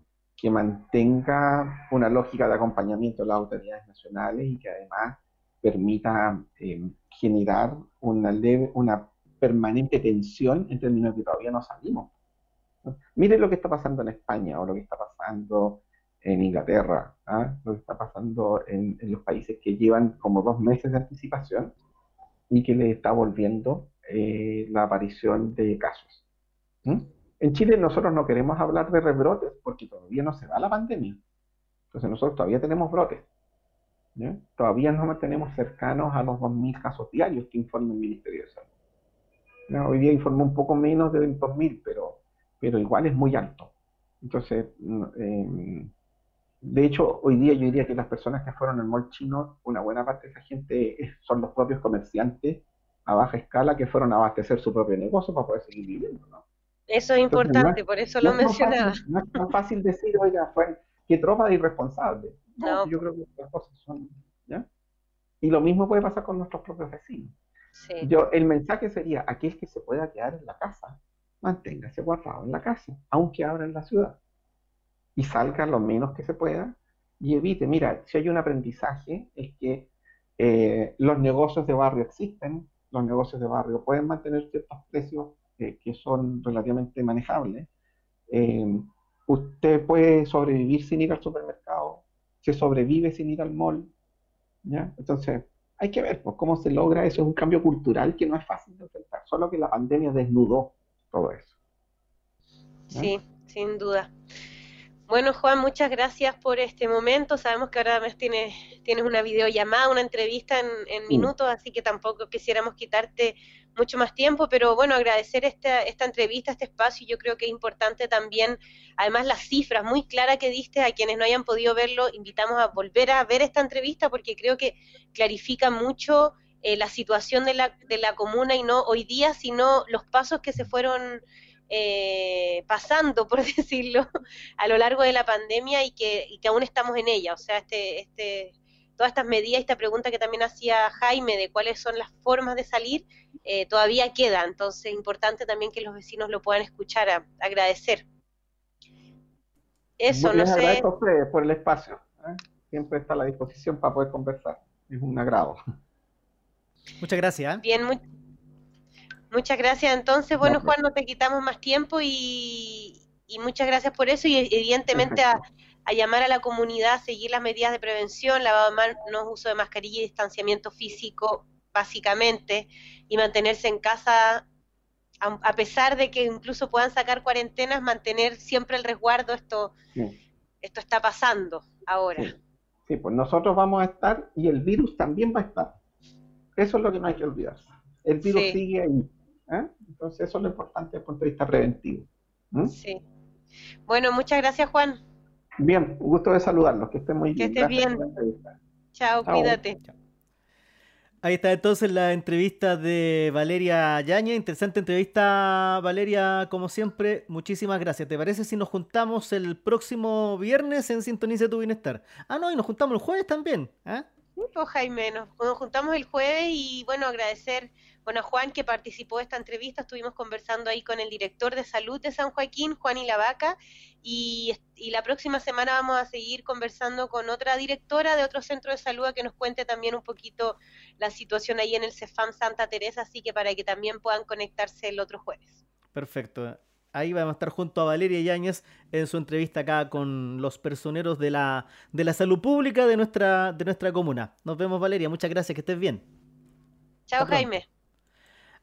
Speaker 6: que mantenga una lógica de acompañamiento de las autoridades nacionales y que además permita eh, generar una, leve, una permanente tensión en términos de que todavía no salimos. Miren lo que está pasando en España o lo que está pasando en Inglaterra, ¿ah? lo que está pasando en, los países que llevan como dos meses de anticipación y que les está volviendo eh, la aparición de casos. En Chile nosotros no queremos hablar de rebrotes porque todavía no se va la pandemia. Entonces nosotros todavía tenemos brotes. Todavía nos mantenemos cercanos a los 2.000 casos diarios que informa el Ministerio de Salud. Hoy día informó un poco menos de 2.000, pero, pero igual es muy alto. Entonces, mm, em, de hecho, hoy día yo diría que las personas que fueron al mall chino, una buena parte de esa gente son los propios comerciantes a baja escala que fueron a abastecer su propio negocio para poder seguir viviendo, ¿no?
Speaker 5: Eso es importante, por eso lo mencionaba.
Speaker 6: no es tan fácil decir, oiga, fue, qué tropa de irresponsable. No, Yo creo que las cosas son, ¿ya? Y lo mismo puede pasar con nuestros propios vecinos. Yo, el mensaje sería, aquel que se pueda quedar en la casa, manténgase guardado en la casa, aunque abra en la ciudad. Y salga lo menos que se pueda y evite. Mira, si hay un aprendizaje, es que eh, los negocios de barrio existen, los negocios de barrio pueden mantener ciertos precios eh, que son relativamente manejables. Eh, usted puede sobrevivir sin ir al supermercado, se sobrevive sin ir al mall. ¿ya? Entonces, hay que ver pues, cómo se logra eso. Es un cambio cultural que no es fácil de enfrentar, solo que la pandemia desnudó todo eso.
Speaker 5: Sí, sin duda. Bueno, Juan, muchas gracias por este momento. Sabemos que ahora tienes, tienes una videollamada, una entrevista en, en minutos, así que tampoco quisiéramos quitarte mucho más tiempo, pero bueno, agradecer esta, esta entrevista, este espacio, yo creo que es importante también, además las cifras muy claras que diste, a quienes no hayan podido verlo, invitamos a volver a ver esta entrevista porque creo que clarifica mucho eh, la situación de la, de la comuna y no hoy día, sino los pasos que se fueron eh, pasando, [LAUGHS] por decirlo, a lo largo de la pandemia y que, y que aún estamos en ella. O sea, este, este, todas estas medidas, esta pregunta que también hacía Jaime de cuáles son las formas de salir, eh, todavía queda. Entonces, es importante también que los vecinos lo puedan escuchar, a, agradecer.
Speaker 6: Eso, no sé. a ustedes por el espacio. ¿eh? Siempre está a la disposición para poder conversar. Es un agrado.
Speaker 3: Muchas gracias.
Speaker 5: ¿eh? Bien, muchas gracias. Entonces, bueno, Juan, no te quitamos más tiempo y, muchas gracias por eso y evidentemente a, a, llamar a la comunidad a seguir las medidas de prevención, lavado de manos, uso de mascarilla y distanciamiento físico básicamente, y mantenerse en casa, a, pesar de que incluso puedan sacar cuarentenas, mantener siempre el resguardo, esto, esto está pasando ahora.
Speaker 6: Sí. pues nosotros vamos a estar y el virus también va a estar. Eso es lo que no hay que olvidar. El virus sigue ahí. ¿eh? Entonces eso es lo importante desde el punto de vista preventivo.
Speaker 5: Sí. Bueno, muchas gracias Juan.
Speaker 6: Bien, un gusto de saludarlos, que estén muy
Speaker 5: bien. Que estés bien. Chao, cuídate.
Speaker 3: Ahí está entonces la entrevista de Valeria Yaña. Interesante entrevista, Valeria, como siempre. Muchísimas gracias. ¿Te parece si nos juntamos el próximo viernes en Sintoniza tu Bienestar? Ah, no, y nos juntamos el jueves también. ¿eh?
Speaker 5: Pues Jaime, nos, juntamos el jueves y bueno, agradecer bueno, Juan que participó de esta entrevista, estuvimos conversando ahí con el director de salud de San Joaquín, Juan y Lavaca, y, y la próxima semana vamos a seguir conversando con otra directora de otro centro de salud a que nos cuente también un poquito la situación ahí en el CEFAM Santa Teresa, así que para que también puedan conectarse el otro jueves.
Speaker 3: Perfecto. Ahí vamos a estar junto a Valeria Yáñez en su entrevista acá con los personeros de la, de la salud pública de nuestra, de nuestra comuna. Nos vemos, Valeria. Muchas gracias. Que estés bien.
Speaker 5: Chao, Jaime.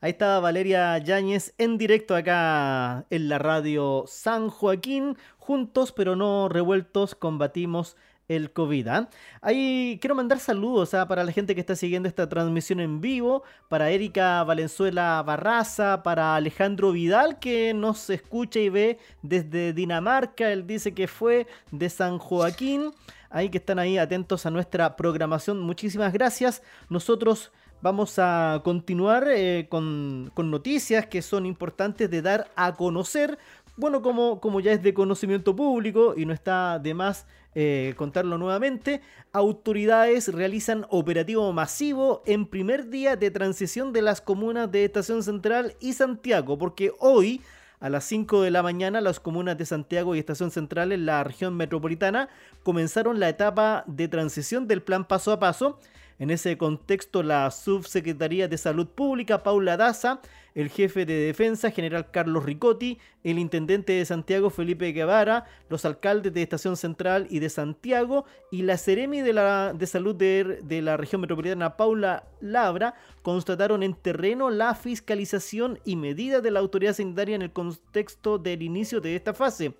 Speaker 3: Ahí estaba Valeria Yáñez en directo acá en la radio San Joaquín. Juntos pero no revueltos combatimos el COVID. ¿ah? Ahí quiero mandar saludos ¿ah? para la gente que está siguiendo esta transmisión en vivo, para Erika Valenzuela Barraza, para Alejandro Vidal que nos escucha y ve desde Dinamarca, él dice que fue de San Joaquín, ahí que están ahí atentos a nuestra programación, muchísimas gracias. Nosotros Vamos a continuar eh, con, noticias que son importantes de dar a conocer. Bueno, como, ya es de conocimiento público y no está de más eh, contarlo nuevamente, autoridades realizan operativo masivo en primer día de transición de las comunas de Estación Central y Santiago, porque hoy a las 5 de la mañana las comunas de Santiago y Estación Central en la región metropolitana comenzaron la etapa de transición del plan paso a paso en ese contexto, la Subsecretaría de Salud Pública, Paula Daza, el jefe de defensa, general Carlos Ricotti, el intendente de Santiago, Felipe Guevara, los alcaldes de Estación Central y de Santiago y la Ceremi de, Salud de, de la región metropolitana, Paula Labra, constataron en terreno la fiscalización y medidas de la autoridad sanitaria en el contexto del inicio de esta fase.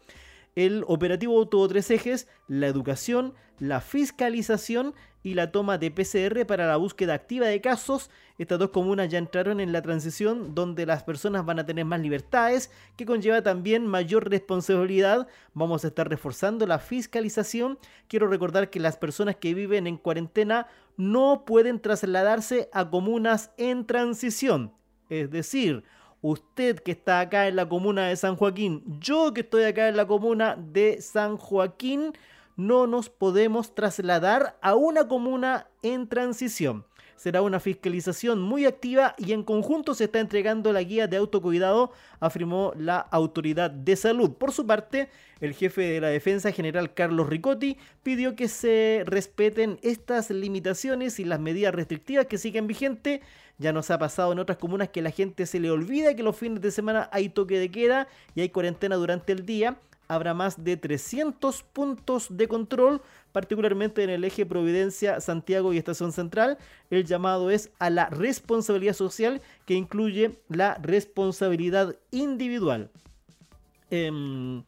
Speaker 3: El operativo tuvo tres ejes, la educación, la fiscalización y la toma de PCR para la búsqueda activa de casos. Estas dos comunas ya entraron en la transición donde las personas van a tener más libertades, que conlleva también mayor responsabilidad. Vamos a estar reforzando la fiscalización. Quiero recordar que las personas que viven en cuarentena no pueden trasladarse a comunas en transición. Es decir, usted que está acá en la comuna de San Joaquín, yo que estoy acá en la comuna de San Joaquín, no nos podemos trasladar a una comuna en transición. Será una fiscalización muy activa y en conjunto se está entregando la guía de autocuidado, afirmó la autoridad de salud. Por su parte, el jefe de la defensa general Carlos Ricotti pidió que se respeten estas limitaciones y las medidas restrictivas que siguen vigentes. Ya nos ha pasado en otras comunas que la gente se le olvida que los fines de semana hay toque de queda y hay cuarentena durante el día habrá más de 300 puntos de control, particularmente en el eje Providencia, Santiago y Estación Central. El llamado es a la responsabilidad social que incluye la responsabilidad individual. Em,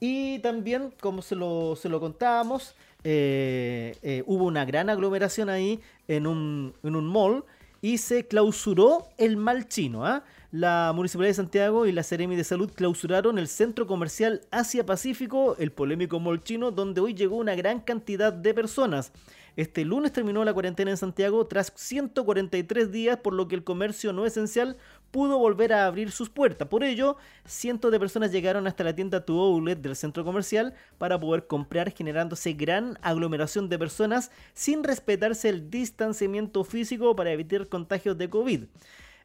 Speaker 3: y también, como se lo, se lo contábamos, eh, eh, hubo una gran aglomeración ahí en un, en un mall y se clausuró el mal chino. ¿ah? La Municipalidad de Santiago y la Seremi de Salud clausuraron el centro comercial Asia Pacífico, el polémico mall chino, donde hoy llegó una gran cantidad de personas. Este lunes terminó la cuarentena en Santiago tras 143 días, por lo que el comercio no esencial pudo volver a abrir sus puertas. Por ello, cientos de personas llegaron hasta la tienda Tu Outlet del centro comercial para poder comprar, generándose gran aglomeración de personas sin respetarse el distanciamiento físico para evitar contagios de COVID.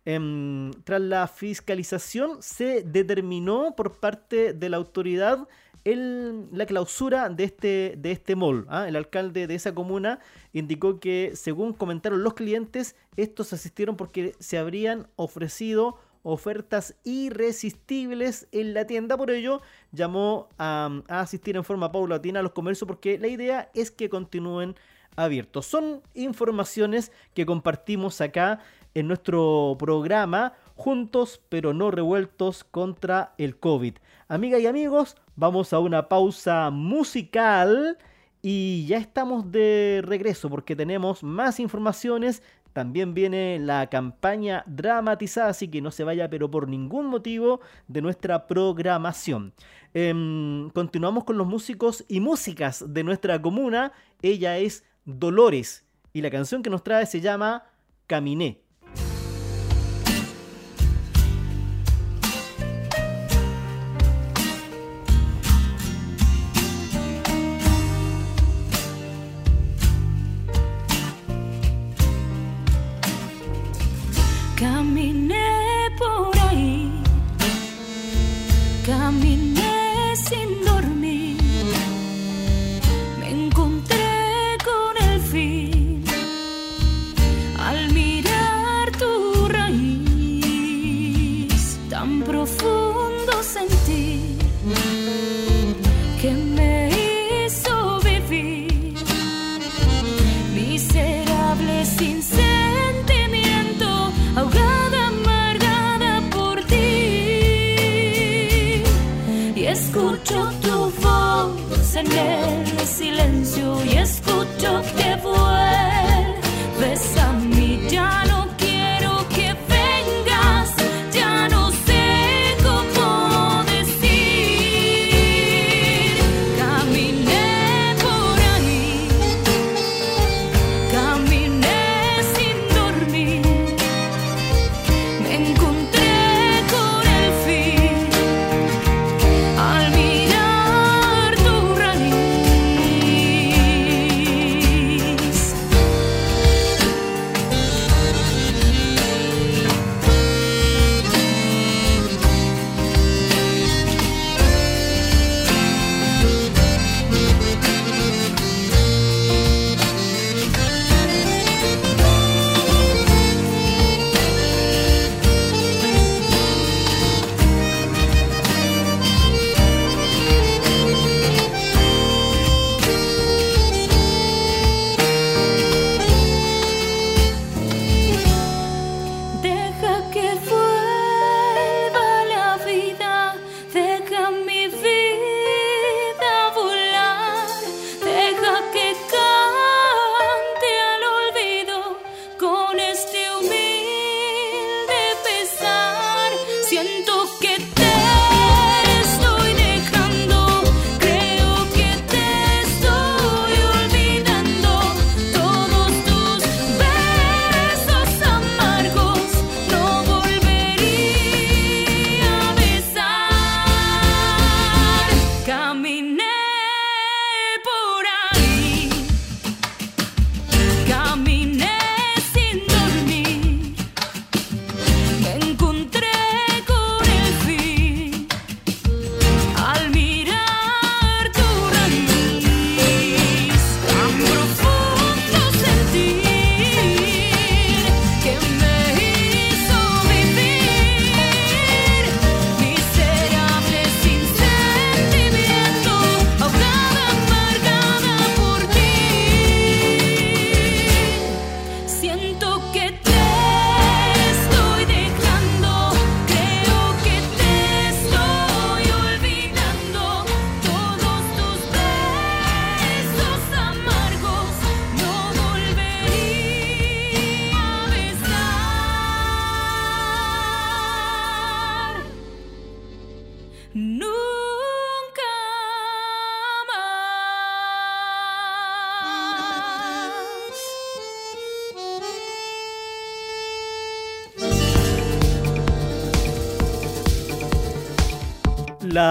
Speaker 3: Em, tras la fiscalización se determinó por parte de la autoridad la clausura de este, de este mall. ¿ah? El alcalde de esa comuna indicó que, según comentaron los clientes, estos asistieron porque se habrían ofrecido ofertas irresistibles en la tienda. Por ello, llamó a, a asistir en forma paulatina a los comercios porque la idea es que continúen abiertos. Son informaciones que compartimos acá en nuestro programa Juntos pero no revueltos contra el COVID. Amigas y amigos, vamos a una pausa musical y ya estamos de regreso porque tenemos más informaciones. También viene la campaña dramatizada, así que no se vaya, pero por ningún motivo, de nuestra programación. Em, continuamos con los músicos y músicas de nuestra comuna. Ella es Dolores y la canción que nos trae se llama Caminé.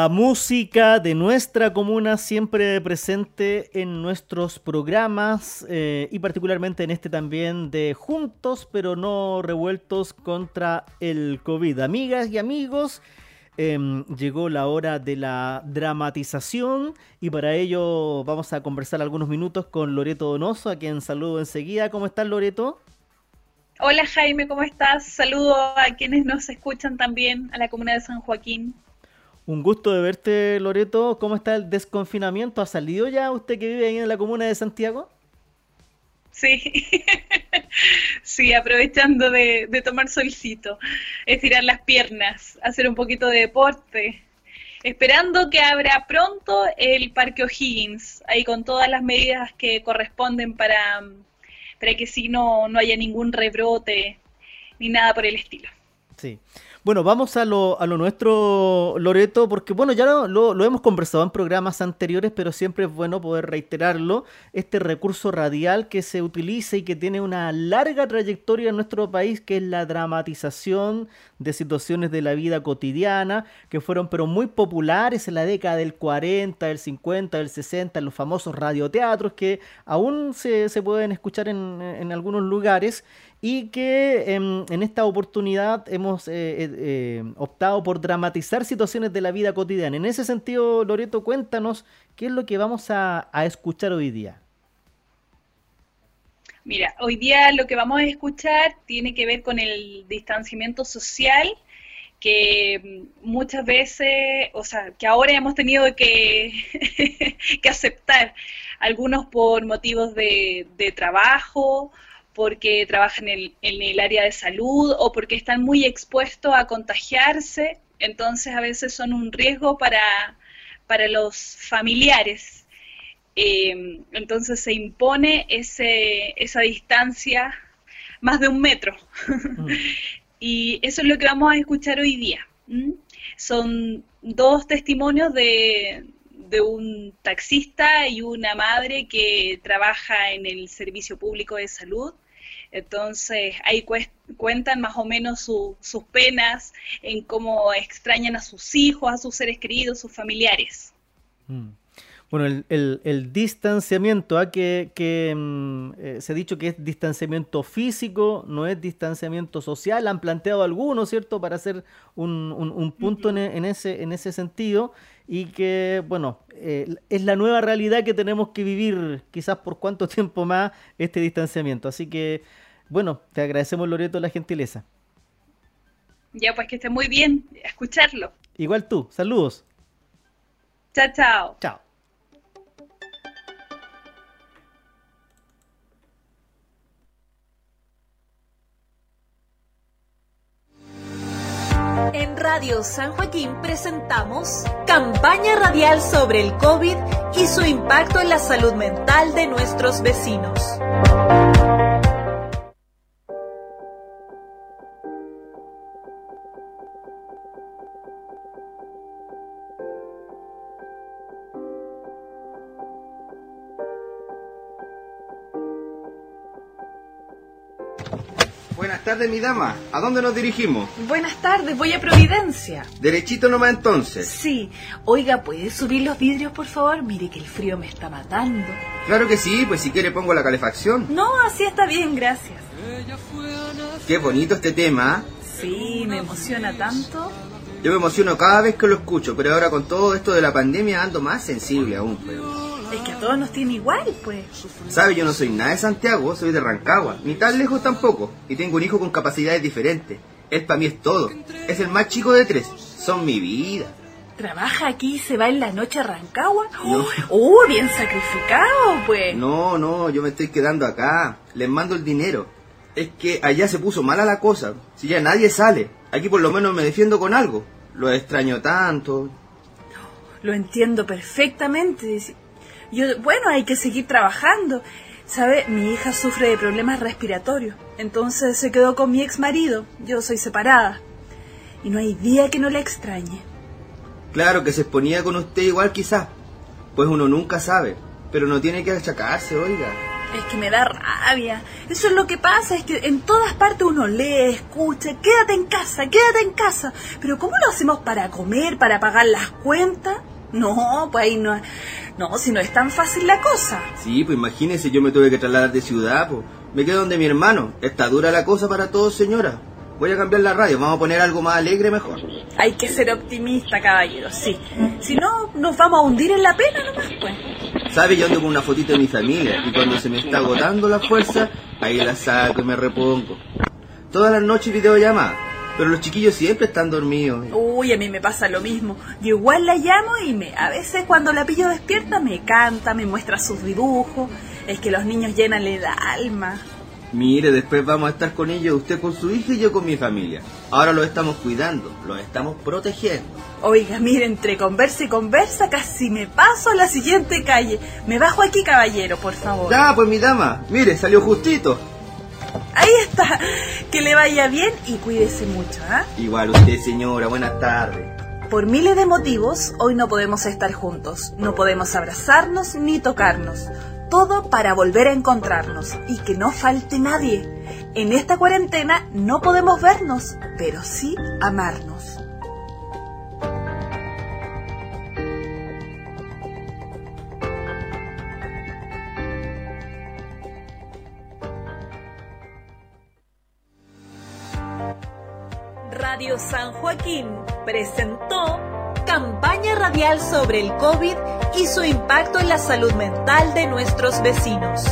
Speaker 3: Música de nuestra comuna siempre presente en nuestros programas eh, y particularmente en este también de Juntos pero no revueltos contra el COVID. Amigas y amigos, em, llegó la hora de la dramatización y para ello vamos a conversar algunos minutos con Loreto Donoso, a quien saludo enseguida. ¿Cómo estás Loreto?
Speaker 7: Hola Jaime, ¿cómo estás? Saludo a quienes nos escuchan también, a la comuna de San Joaquín.
Speaker 3: Un gusto de verte, Loreto. ¿Cómo está el desconfinamiento? ¿Ha salido ya usted que vive ahí en la comuna de Santiago?
Speaker 7: Sí, [LAUGHS] sí, aprovechando de, tomar solcito, estirar las piernas, hacer un poquito de deporte, esperando que abra pronto el Parque O'Higgins, ahí con todas las medidas que corresponden para, para que si no, no haya ningún rebrote ni nada por el estilo.
Speaker 3: Sí. Bueno, vamos a lo, a lo nuestro, Loreto, porque bueno, ya lo, lo, hemos conversado en programas anteriores, pero siempre es bueno poder reiterarlo. Este recurso radial que se utiliza y que tiene una larga trayectoria en nuestro país, que es la dramatización de situaciones de la vida cotidiana, que fueron pero muy populares en la década del 40, del 50, del 60, en los famosos radioteatros que aún se, pueden escuchar en algunos lugares y que em, en, esta oportunidad hemos eh, eh, eh, optado por dramatizar situaciones de la vida cotidiana. En ese sentido, Loreto, cuéntanos qué es lo que vamos a, escuchar hoy día.
Speaker 7: Mira, hoy día lo que vamos a escuchar tiene que ver con el distanciamiento social que muchas veces, o sea, que ahora hemos tenido que, [LAUGHS] que aceptar, algunos por motivos de trabajo, porque trabajan en el, área de salud o porque están muy expuestos a contagiarse, entonces a veces son un riesgo para, para los familiares. Eh, entonces se impone ese, esa distancia más de un metro. Mm. [LAUGHS] y eso es lo que vamos a escuchar hoy día. Son dos testimonios de, de un taxista y una madre que trabaja en el servicio público de salud. Entonces ahí cuentan más o menos sus penas, en cómo extrañan a sus hijos, a sus seres queridos, sus familiares.
Speaker 3: Mm. Bueno, el, distanciamiento, ¿ah? que, mm, eh, se ha dicho que es distanciamiento físico, no es distanciamiento social, han planteado algunos, ¿cierto?, para hacer un, punto en, ese, en ese sentido, y que, bueno, eh, es la nueva realidad que tenemos que vivir, quizás por cuánto [LAUGHS] tiempo más, este distanciamiento. Así que, bueno, te agradecemos, Loreto, la gentileza.
Speaker 7: Ya, pues que esté muy bien, escucharlo.
Speaker 3: Igual tú, saludos.
Speaker 7: Chao, chao.
Speaker 3: Chao.
Speaker 1: Radio San Joaquín presentamos campaña radial sobre el COVID y su impacto en la salud mental de nuestros vecinos.
Speaker 8: Tardes, mi dama. ¿A dónde nos dirigimos?
Speaker 9: Buenas tardes, voy a Providencia.
Speaker 8: Derechito nomás entonces.
Speaker 9: Sí. Oiga, ¿puede subir los vidrios, por favor? Mire que el frío me está matando.
Speaker 8: Claro que sí, pues si quiere pongo la calefacción.
Speaker 9: No, así está bien, gracias.
Speaker 8: Qué bonito este tema.
Speaker 9: Sí, me emociona tanto.
Speaker 8: Yo me emociono cada vez que lo escucho, pero ahora con todo esto de la pandemia ando más sensible aún. Pues.
Speaker 9: Es que a todos nos tiene igual, pues.
Speaker 8: ¿Sabe? Yo no soy nada de Santiago, soy de Rancagua, ni tan lejos tampoco, y tengo un hijo con capacidades diferentes. Él para mí es todo. Es el más chico de tres. Son mi vida.
Speaker 9: ¿Trabaja aquí y se va en la noche a Rancagua? No. ¡Oh, bien sacrificado, pues!
Speaker 8: No, no, yo me estoy quedando acá. Les mando el dinero. Es que allá se puso mala la cosa. Si ya nadie sale. Aquí por lo menos me defiendo con algo. Lo extraño tanto.
Speaker 9: Lo entiendo perfectamente. Yo, bueno, hay que seguir trabajando. ¿Sabe? Mi hija sufre de problemas respiratorios. Entonces se quedó con mi ex marido. Yo soy separada. Y no hay día que no la extrañe.
Speaker 8: Claro que se exponía con usted igual quizás. Pues uno nunca sabe. Pero no tiene que achacarse, oiga.
Speaker 9: Es que me da rabia. Eso es lo que pasa, es que en todas partes uno lee, escucha, quédate en casa, quédate en casa. Pero ¿cómo lo hacemos para comer, para pagar las cuentas? No, pues ahí no, no, si no es tan fácil la cosa.
Speaker 8: Sí, pues imagínese, yo me tuve que trasladar de ciudad, pues. Me quedo donde mi hermano. Está dura la cosa para todos, señora. Voy a cambiar la radio, vamos a poner algo más alegre mejor.
Speaker 9: Hay que ser optimista, caballero, sí. Si no, nos vamos a hundir en la pena nomás, pues.
Speaker 8: ¿Sabe? Yo ando con una fotito de mi familia y cuando se me está agotando la fuerza, ahí la saco y me repongo. Todas las noches videollamadas, pero los chiquillos siempre están dormidos.
Speaker 9: Uy, a mí me pasa lo mismo. Yo igual la llamo y me, a veces cuando la pillo despierta me canta, me muestra sus dibujos. Es que los niños llenan el alma.
Speaker 8: Mire, después vamos a estar con ellos, usted con su hija y yo con mi familia. Ahora los estamos cuidando, los estamos protegiendo.
Speaker 9: Oiga, mire, entre conversa y conversa casi me paso a la siguiente calle. Me bajo aquí, caballero, por favor.
Speaker 8: Ya, pues mi dama, mire, salió justito.
Speaker 9: Ahí está. Que le vaya bien y cuídese mucho, ¿ah?
Speaker 8: Igual usted, señora, buenas tardes.
Speaker 9: Por miles de motivos, hoy no podemos estar juntos. No podemos abrazarnos ni tocarnos. Todo para volver a encontrarnos y que no falte nadie. En esta cuarentena no podemos vernos, pero sí amarnos.
Speaker 1: San Joaquín presentó campaña radial sobre el COVID y su impacto en la salud mental de nuestros vecinos.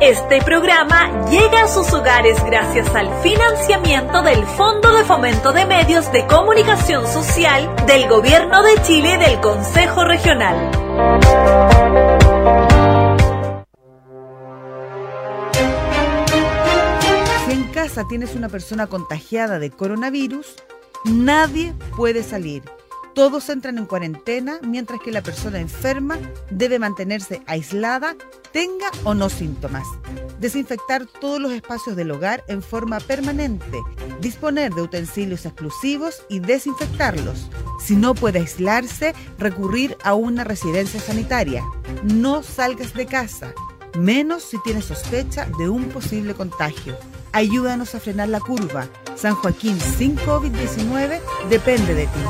Speaker 1: Este programa llega a sus hogares gracias al financiamiento del Fondo de Fomento de Medios de Comunicación Social del Gobierno de Chile y del Consejo Regional.
Speaker 10: Si en casa tienes una persona contagiada de coronavirus, nadie puede salir. Todos entran en cuarentena mientras que la persona enferma debe mantenerse aislada, tenga o no síntomas. Desinfectar todos los espacios del hogar en forma permanente. Disponer de utensilios exclusivos y desinfectarlos. Si no puede aislarse, recurrir a una residencia sanitaria. No salgas de casa, menos si tienes sospecha de un posible contagio. Ayúdanos a frenar la curva. San Joaquín sin COVID-19 depende de ti.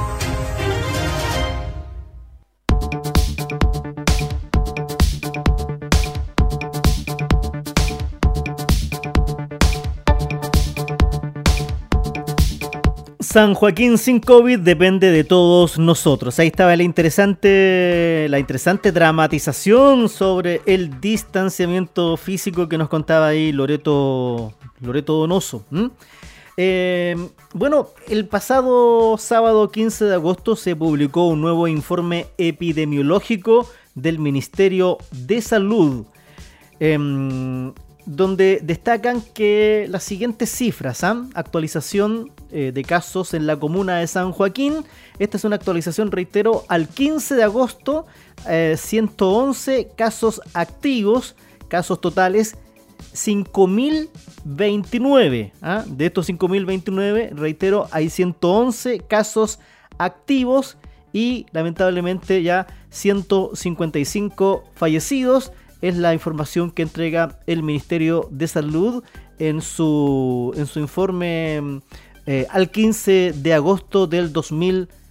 Speaker 3: San Joaquín sin COVID depende de todos nosotros. Ahí estaba la interesante, la interesante dramatización sobre el distanciamiento físico que nos contaba ahí Loreto, Loreto Donoso. Eh, bueno, el pasado sábado 15 de agosto se publicó un nuevo informe epidemiológico del Ministerio de Salud. Em, donde destacan que las siguientes cifras, ¿ah? actualización eh, de casos en la comuna de San Joaquín, esta es una actualización, reitero, al 15 de agosto, 111 eh, casos activos, casos totales 5.029. ¿ah? De estos 5.029, reitero, hay 111 casos activos y lamentablemente ya 155 fallecidos es la información que entrega el Ministerio de Salud en su, en su informe eh, al 15 de agosto del 2020.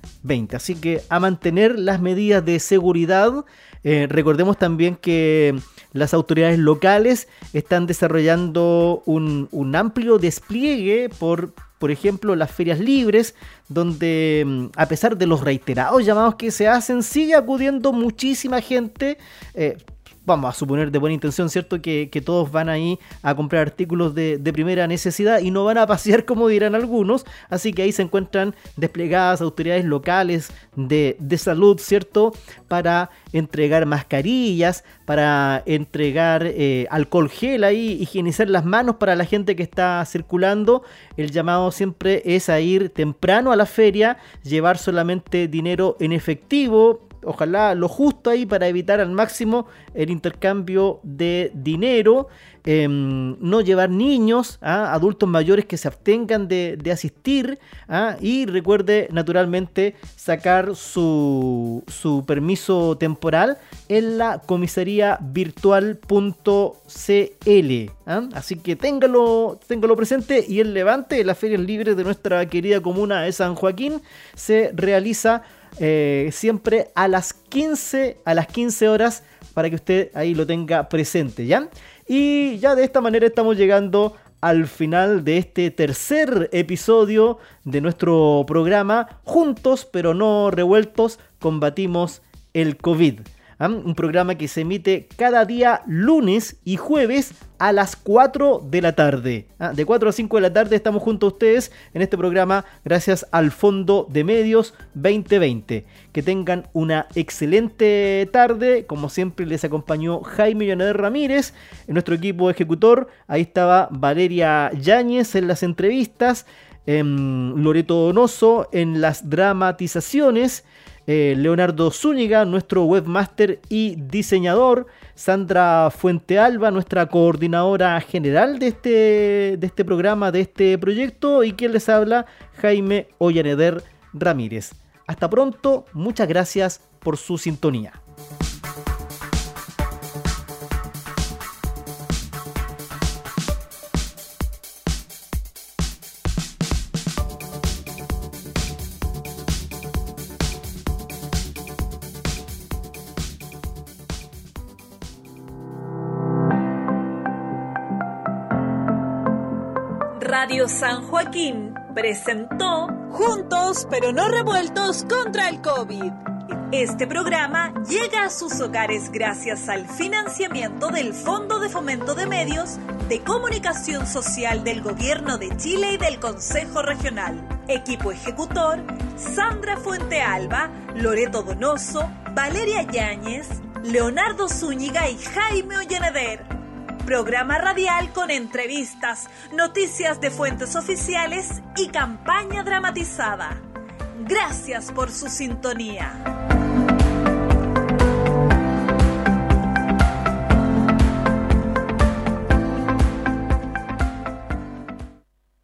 Speaker 3: Así que a mantener las medidas de seguridad. Eh, recordemos también que las autoridades locales están desarrollando un, un amplio despliegue por, por ejemplo, las ferias libres, donde mm, a pesar de los reiterados llamados que se hacen, sigue acudiendo muchísima gente. Eh, vamos a suponer de buena intención, ¿cierto? Que, todos van ahí a comprar artículos de, primera necesidad y no van a pasear [LAUGHS] como dirán algunos. Así que ahí se encuentran desplegadas autoridades locales de, salud, ¿cierto? Para entregar mascarillas, para entregar eh, alcohol gel ahí, higienizar las manos para la gente que está circulando. El llamado siempre es a ir temprano a la feria, llevar solamente dinero en efectivo ojalá lo justo ahí para evitar al máximo el intercambio de dinero. Em, no llevar niños, ¿ah? adultos mayores que se abstengan de, asistir ¿ah? y recuerde naturalmente sacar su, permiso temporal en la comisaría virtual.cl. ¿ah? Así que téngalo, téngalo presente y el levante las ferias libres de nuestra querida comuna de San Joaquín se realiza eh, siempre a las 15 a las 15 horas para que usted ahí lo tenga presente, ¿ya? Y ya de esta manera estamos llegando al final de este tercer episodio de nuestro programa Juntos pero no revueltos combatimos el COVID. Un programa que se emite cada día lunes y jueves a las 4 de la tarde. de 4 a 5 de la tarde estamos junto a ustedes en este programa gracias al Fondo de Medios 2020. Que tengan una excelente tarde. Como siempre les acompañó Jaime Yonader Ramírez, en nuestro equipo ejecutor. Ahí estaba Valeria Yáñez en las entrevistas. Em, Loreto Donoso en las dramatizaciones. Eh, Leonardo Zúñiga, nuestro webmaster y diseñador, Sandra Fuentealba, nuestra coordinadora general de este, de este programa, de este proyecto, y quien les habla, Jaime Ollaneder Ramírez. Hasta pronto, muchas gracias por su sintonía.
Speaker 1: San Joaquín presentó
Speaker 2: Juntos pero no revueltos contra el COVID.
Speaker 1: Este programa llega a sus hogares gracias al financiamiento del Fondo de Fomento de Medios de Comunicación Social del Gobierno de Chile y del Consejo Regional. Equipo ejecutor, Sandra Fuente Alba, Loreto Donoso, Valeria Yáñez, Leonardo Zúñiga y Jaime Olleneder programa radial con entrevistas, noticias de fuentes oficiales y campaña dramatizada. Gracias por su sintonía.